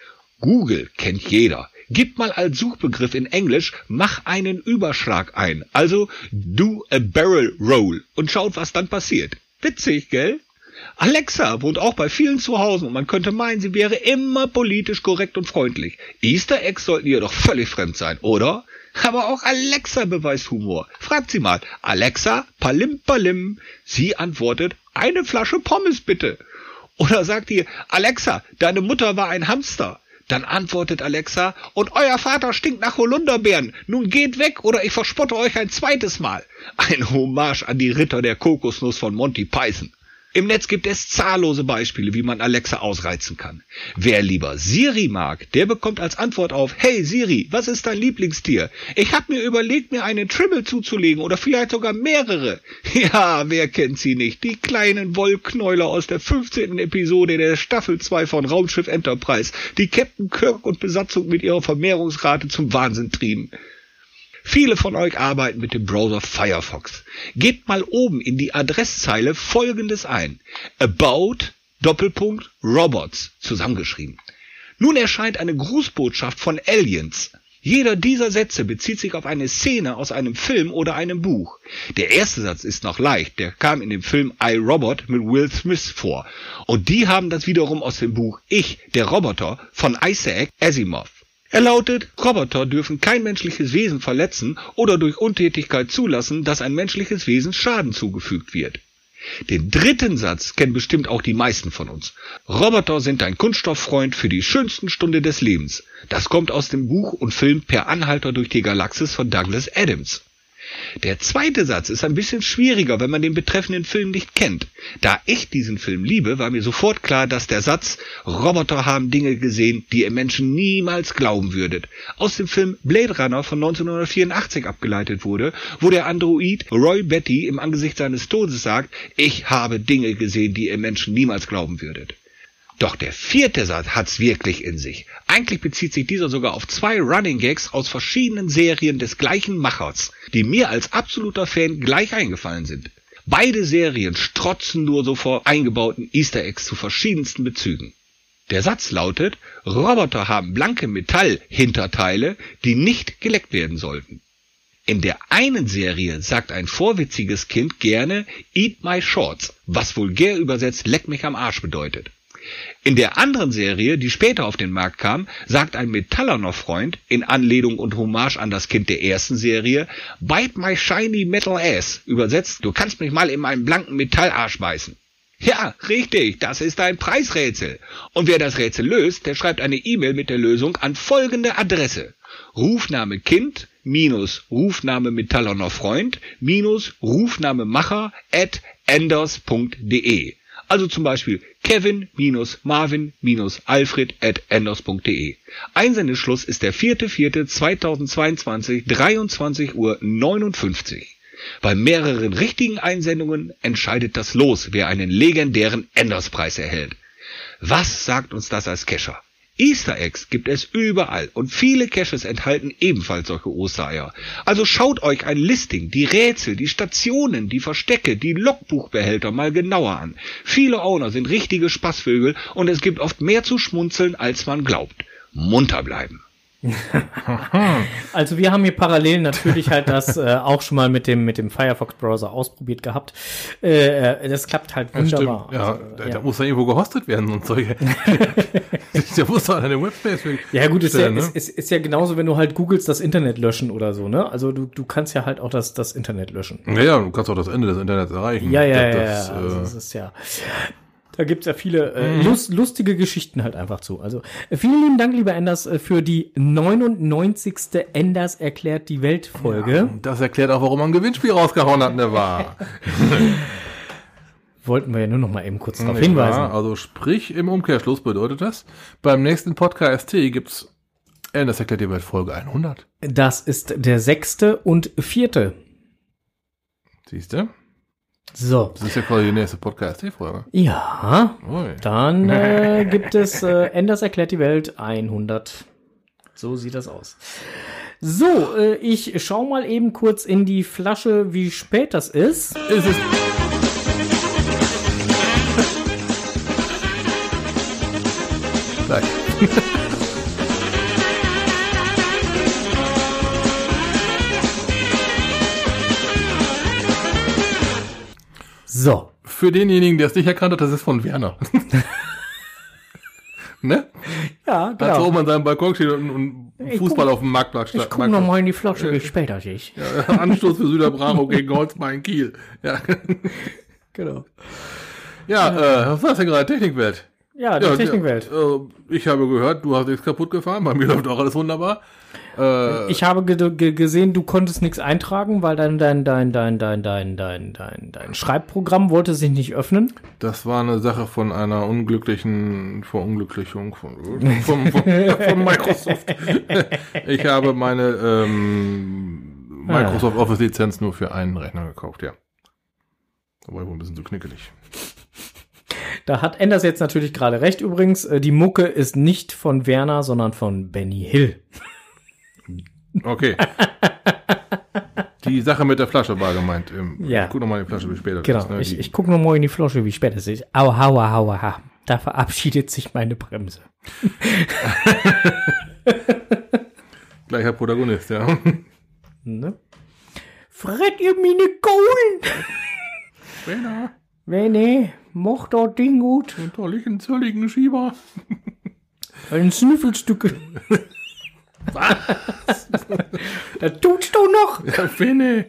Google kennt jeder. Gib mal als Suchbegriff in Englisch, mach einen Überschlag ein. Also do a barrel roll und schaut, was dann passiert. Witzig, gell? Alexa wohnt auch bei vielen zu Hause und man könnte meinen, sie wäre immer politisch korrekt und freundlich. Easter Eggs sollten ihr doch völlig fremd sein, oder? Aber auch Alexa beweist Humor. Fragt sie mal, Alexa, palim palim. Sie antwortet, eine Flasche Pommes bitte. Oder sagt ihr, Alexa, deine Mutter war ein Hamster. Dann antwortet Alexa, und euer Vater stinkt nach Holunderbeeren. Nun geht weg oder ich verspotte euch ein zweites Mal. Ein Hommage an die Ritter der Kokosnuss von Monty Python. Im Netz gibt es zahllose Beispiele, wie man Alexa ausreizen kann. Wer lieber Siri mag, der bekommt als Antwort auf Hey Siri, was ist dein Lieblingstier? Ich habe mir überlegt, mir einen Tribble zuzulegen oder vielleicht sogar mehrere. Ja, wer kennt sie nicht? Die kleinen Wollknäuler aus der 15. Episode der Staffel 2 von Raumschiff Enterprise, die Captain Kirk und Besatzung mit ihrer Vermehrungsrate zum Wahnsinn trieben. Viele von euch arbeiten mit dem Browser Firefox. Gebt mal oben in die Adresszeile folgendes ein. About Doppelpunkt Robots zusammengeschrieben. Nun erscheint eine Grußbotschaft von Aliens. Jeder dieser Sätze bezieht sich auf eine Szene aus einem Film oder einem Buch. Der erste Satz ist noch leicht, der kam in dem Film I, Robot mit Will Smith vor. Und die haben das wiederum aus dem Buch Ich, der Roboter von Isaac Asimov. Er lautet, Roboter dürfen kein menschliches Wesen verletzen oder durch Untätigkeit zulassen, dass ein menschliches Wesen Schaden zugefügt wird. Den dritten Satz kennen bestimmt auch die meisten von uns. Roboter sind ein Kunststofffreund für die schönsten Stunde des Lebens. Das kommt aus dem Buch und Film Per Anhalter durch die Galaxis von Douglas Adams. Der zweite Satz ist ein bisschen schwieriger, wenn man den betreffenden Film nicht kennt. Da ich diesen Film liebe, war mir sofort klar, dass der Satz Roboter haben Dinge gesehen, die ihr Menschen niemals glauben würdet, aus dem Film Blade Runner von 1984 abgeleitet wurde, wo der Android Roy Betty im Angesicht seines Todes sagt, ich habe Dinge gesehen, die ihr Menschen niemals glauben würdet. Doch der vierte Satz hat's wirklich in sich. Eigentlich bezieht sich dieser sogar auf zwei Running Gags aus verschiedenen Serien des gleichen Machers, die mir als absoluter Fan gleich eingefallen sind. Beide Serien strotzen nur so vor eingebauten Easter Eggs zu verschiedensten Bezügen. Der Satz lautet, Roboter haben blanke Metallhinterteile, die nicht geleckt werden sollten. In der einen Serie sagt ein vorwitziges Kind gerne Eat my shorts, was vulgär übersetzt Leck mich am Arsch bedeutet. In der anderen Serie, die später auf den Markt kam, sagt ein metallerner Freund in Anlehnung und Hommage an das Kind der ersten Serie, Bite my shiny metal ass, übersetzt, du kannst mich mal in meinen blanken Metallarsch beißen. Ja, richtig, das ist ein Preisrätsel. Und wer das Rätsel löst, der schreibt eine E-Mail mit der Lösung an folgende Adresse. Rufname Kind minus Rufname metallerner Freund minus Rufname Macher at enders.de. Also zum Beispiel Kevin-Marvin-Alfred at enders.de. Einsendeschluss ist der 4.4.2022, 23 Uhr 59. Bei mehreren richtigen Einsendungen entscheidet das Los, wer einen legendären Enderspreis erhält. Was sagt uns das als Kescher? Easter Eggs gibt es überall und viele Caches enthalten ebenfalls solche Ostereier. Also schaut euch ein Listing, die Rätsel, die Stationen, die Verstecke, die Logbuchbehälter mal genauer an. Viele Owner sind richtige Spaßvögel und es gibt oft mehr zu schmunzeln, als man glaubt. Munter bleiben. Also wir haben hier parallel natürlich halt das äh, auch schon mal mit dem mit dem Firefox Browser ausprobiert gehabt. Äh, äh, das klappt halt wunderbar. Ja, Also, da, da muss ja irgendwo gehostet werden und solche. der muss doch eine Webspace. Ja gut, ist ja, ne? ist, ist, ist ja genauso, wenn du halt googelst, das Internet löschen oder so, ne? Also du, du kannst ja halt auch das, das Internet löschen. Ja, ja, du kannst auch das Ende des Internets erreichen. Ja, ja, ja, das, ja. äh, Also das ist ja. Da gibt's ja viele äh, lust, lustige Geschichten halt einfach zu. Also äh, vielen lieben Dank, lieber Enders, äh, für die 99. Enders erklärt die Welt Folge. Das erklärt auch, warum man ein Gewinnspiel rausgehauen hat, ne war. Wollten wir ja nur noch mal eben kurz darauf hinweisen. wahr? Also sprich, im Umkehrschluss bedeutet das, beim nächsten Podcast gibt's äh, das erklärt die Welt Folge 100. Das ist der sechste und vierte. Siehst du? So. Das ist ja quasi die nächste Podcast-Folge. Ja, Ui. dann äh, gibt es äh, Enders erklärt die Welt 100. So sieht das aus. So, äh, ich schau mal eben kurz in die Flasche, wie spät das ist. Ist es. Gleich. So. Für denjenigen, der es nicht erkannt hat, das ist von Werner. ne? Ja, Als er genau. oben an seinem Balkon steht und, und Ich Fußball guck- auf dem Marktplatz Ich guck noch mal in die Flasche, wie spät das ist. Anstoß für Süderbravo gegen Holzbein Kiel. Ja. Genau. Ja, äh, was war denn gerade Technikwelt? Ja, die Ja, Technikwelt. ja, äh, ich habe gehört, du hast nichts kaputt gefahren. Bei mir läuft auch alles wunderbar. Äh, Ich habe ge ge gesehen, du konntest nichts eintragen, weil dein, dein, dein, dein, dein, dein, dein, dein, dein Schreibprogramm wollte sich nicht öffnen. das war eine Sache von einer unglücklichen Verunglücklichung von, von, von, von Microsoft. ich habe meine ähm, Microsoft Office Lizenz nur für einen Rechner gekauft, ja. Aber wohl ein bisschen zu knickelig. Da hat Enders jetzt natürlich gerade recht übrigens. Äh, Die Mucke ist nicht von Werner, sondern von Benny Hill. Okay. Die Sache mit der Flasche war gemeint. Ähm, Ja. Guck noch mal in die Flasche, wie spät das Genau. ist. Ne? Ich, ich gucke noch mal in die Flasche, wie spät es ist. Au, haua, haua, ha. Da verabschiedet sich meine Bremse. Gleicher Protagonist, ja. Ne? Fred ihr meine Kohlen! Trainer, Wenn mocht das Ding gut. einen tolligen, zölligen Schieber. Ein Snüffelstücke. Was? da tut's doch noch. Ja, Fenne.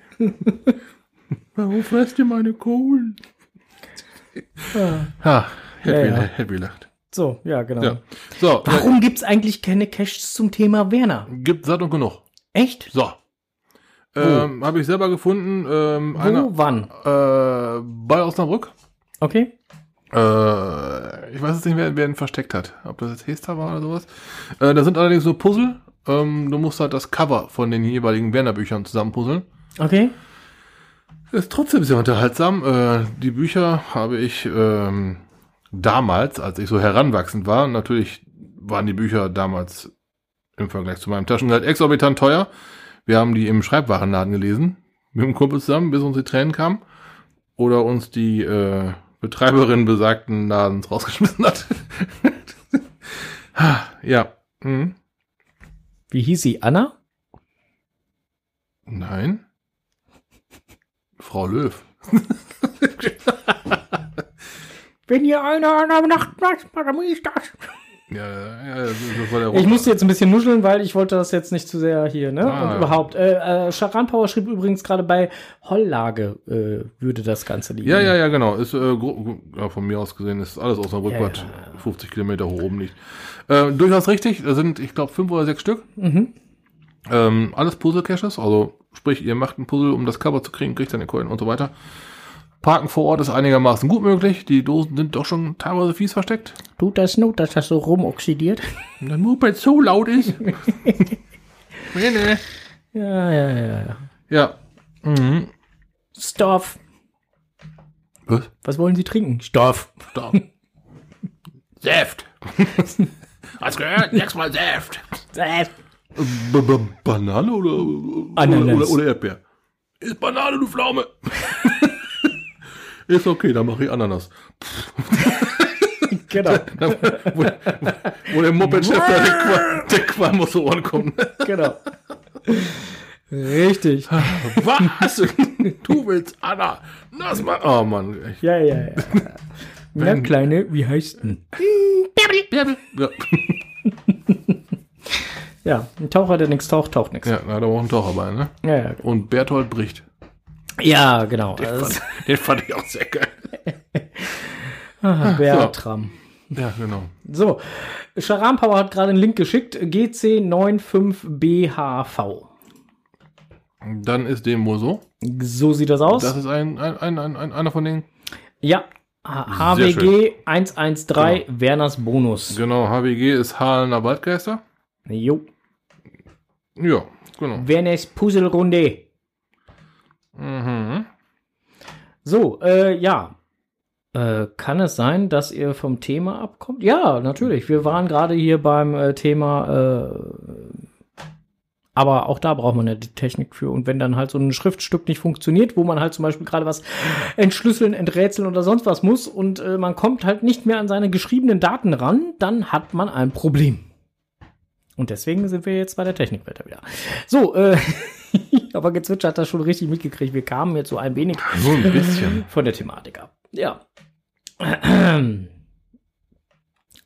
Warum fresst ihr meine Kohlen? Ha, hätte Ja, ja, ja. gelacht. So, ja, genau. Ja. So, Warum gibt's eigentlich keine Caches zum Thema Werner? gibt satt und genug. Echt? So. Ähm, Habe ich selber gefunden. Ähm, Wo, einer, wann? äh, bei Osnabrück. Okay. Äh, ich weiß jetzt nicht, wer, wer ihn versteckt hat. Ob das jetzt Hester war oder sowas. Äh, da sind allerdings so Puzzle. Ähm, du musst halt das Cover von den jeweiligen Werner-Büchern zusammenpuzzeln. Okay. Ist trotzdem sehr unterhaltsam. Äh, die Bücher habe ich ähm, damals, als ich so heranwachsend war, natürlich waren die Bücher damals im Vergleich zu meinem Taschengeld exorbitant teuer. Wir haben die im Schreibwarenladen gelesen, mit dem Kumpel zusammen, bis uns die Tränen kamen. Oder uns die äh, Betreiberin besagten Ladens rausgeschmissen hat. Ha, ja. Mhm. Wie hieß sie? Anna? Nein. Frau Löw. Wenn ihr einer an der Nacht macht, dann ist das. Ja, ja, der Ich musste jetzt ein bisschen nuscheln, weil ich wollte das jetzt nicht zu sehr hier, ne? Ah, Und ja. überhaupt. Äh, äh, Charan Power schrieb übrigens gerade bei Holllage äh, würde das Ganze liegen. Ja, ja, ja, genau. Ist, äh, ja, von mir aus gesehen ist alles aus Rückwart Ja, 50 Kilometer hoch oben liegt. Äh, durchaus richtig. Da sind, ich glaube, fünf oder sechs Stück. Mhm. Ähm, alles Puzzle-Caches. Also, sprich, ihr macht ein Puzzle, um das Cover zu kriegen, kriegt dann den Coin und so weiter. Parken vor Ort ist einigermaßen gut möglich. Die Dosen sind doch schon teilweise fies versteckt. Tut das not, dass das so rumoxidiert? Und der Moped so laut ist. nee, nee. Ja, ja, ja, ja. Ja. Mhm. Stoff. Was? Was wollen Sie trinken? Stoff. Stopp. Saft. Hast gehört? Sechsmal Saft. Äh, B -b Banane oder, Ananas. oder, oder Erdbeer? Ist Banane, du Pflaume. ist okay, dann mache ich Ananas. Genau, Dann, wo, wo der Moped-Chef da der, Qua- der Qualm aus den Ohren kommt. genau. Richtig. Was? Du willst Anna? Lass mal. Oh Mann. Ja, ja, ja. Na, Kleine, wie heißt denn? ja. Ja, ein Taucher, der nichts taucht, taucht nichts. ja, da hat auch einen Taucher bei, ne? Ja, ja, Und Berthold bricht. Ja genau. Das, Den fand ich auch sehr geil. ah, Bertram. Ja, genau. So, Sharam Power hat gerade einen Link geschickt. GC95BHV. Dann ist dem wohl so. So sieht das aus. Das ist ein, ein, ein, ein, ein einer von den ja. HWG 113 Werners Bonus. Genau, HWG ist Hahlener Waldgeister. Jo. Ja, genau. Werners Puzzlerunde. Mhm. So, äh, ja. Äh, kann es sein, dass ihr vom Thema abkommt? Ja, natürlich. Wir waren gerade hier beim äh, Thema, äh, aber auch da braucht man ja die Technik für. Und wenn dann halt so ein Schriftstück nicht funktioniert, wo man halt zum Beispiel gerade was entschlüsseln, enträtseln oder sonst was muss und äh, man kommt halt nicht mehr an seine geschriebenen Daten ran, dann hat man ein Problem. Und deswegen sind wir jetzt bei der Technikwelt wieder. So, äh, aber gezwitscht hat das schon richtig mitgekriegt. Wir kamen jetzt so ein wenig So ein bisschen. von der Thematik ab. Ja.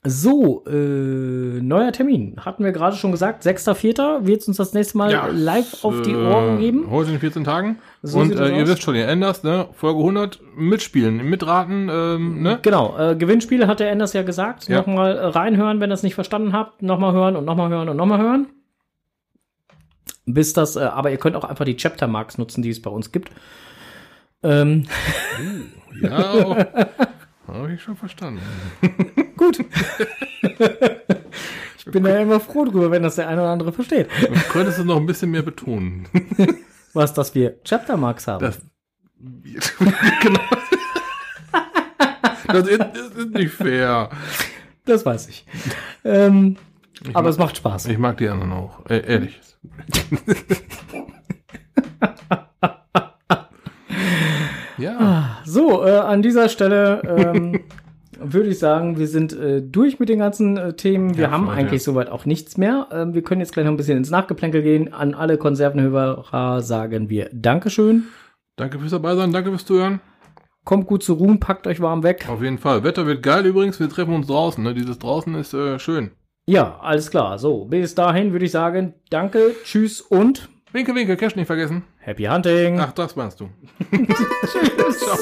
So, äh, neuer Termin. Hatten wir gerade schon gesagt. 6.4. wird es uns das nächste Mal live auf die Ohren äh, geben. Heute in 14 Tagen. So und äh, ihr wisst schon, ihr ändert, ne? Folge 100, mitspielen, mitraten, ähm, ne? Genau, äh, Gewinnspiel hat der Enders ja gesagt. Ja. Nochmal äh, reinhören, wenn ihr es nicht verstanden habt. Nochmal hören und nochmal hören und nochmal hören. Bis das, äh, aber ihr könnt auch einfach die Chapter Marks nutzen, die es bei uns gibt. Ähm, Ja, habe ich schon verstanden. gut. ich bin ja immer froh drüber, wenn das der eine oder andere versteht. Du könntest es noch ein bisschen mehr betonen. Was, dass wir Chapter Marks haben. Das, genau. Das ist, ist nicht fair. Das weiß ich. Ähm, Ich aber mag- es macht Spaß. Ich mag die anderen auch. E ehrlich. Ja. So, äh, an dieser Stelle ähm, würde ich sagen, wir sind äh, durch mit den ganzen äh, Themen. Wir Ja, haben voll, eigentlich ja. soweit auch nichts mehr. Ähm, wir können jetzt gleich noch ein bisschen ins Nachgeplänkel gehen. An alle Konservenhörer sagen wir Dankeschön. Danke fürs dabei sein, danke fürs Zuhören. Kommt gut zu Ruhm, packt euch warm weg. Auf jeden Fall. Wetter wird geil übrigens. Wir treffen uns draußen. Ne? Dieses draußen ist äh, schön. Ja, alles klar. So, bis dahin würde ich sagen, danke, tschüss und Winke, winke, Cash nicht vergessen. Happy Hunting. Ach, das meinst du. tschüss. Ciao.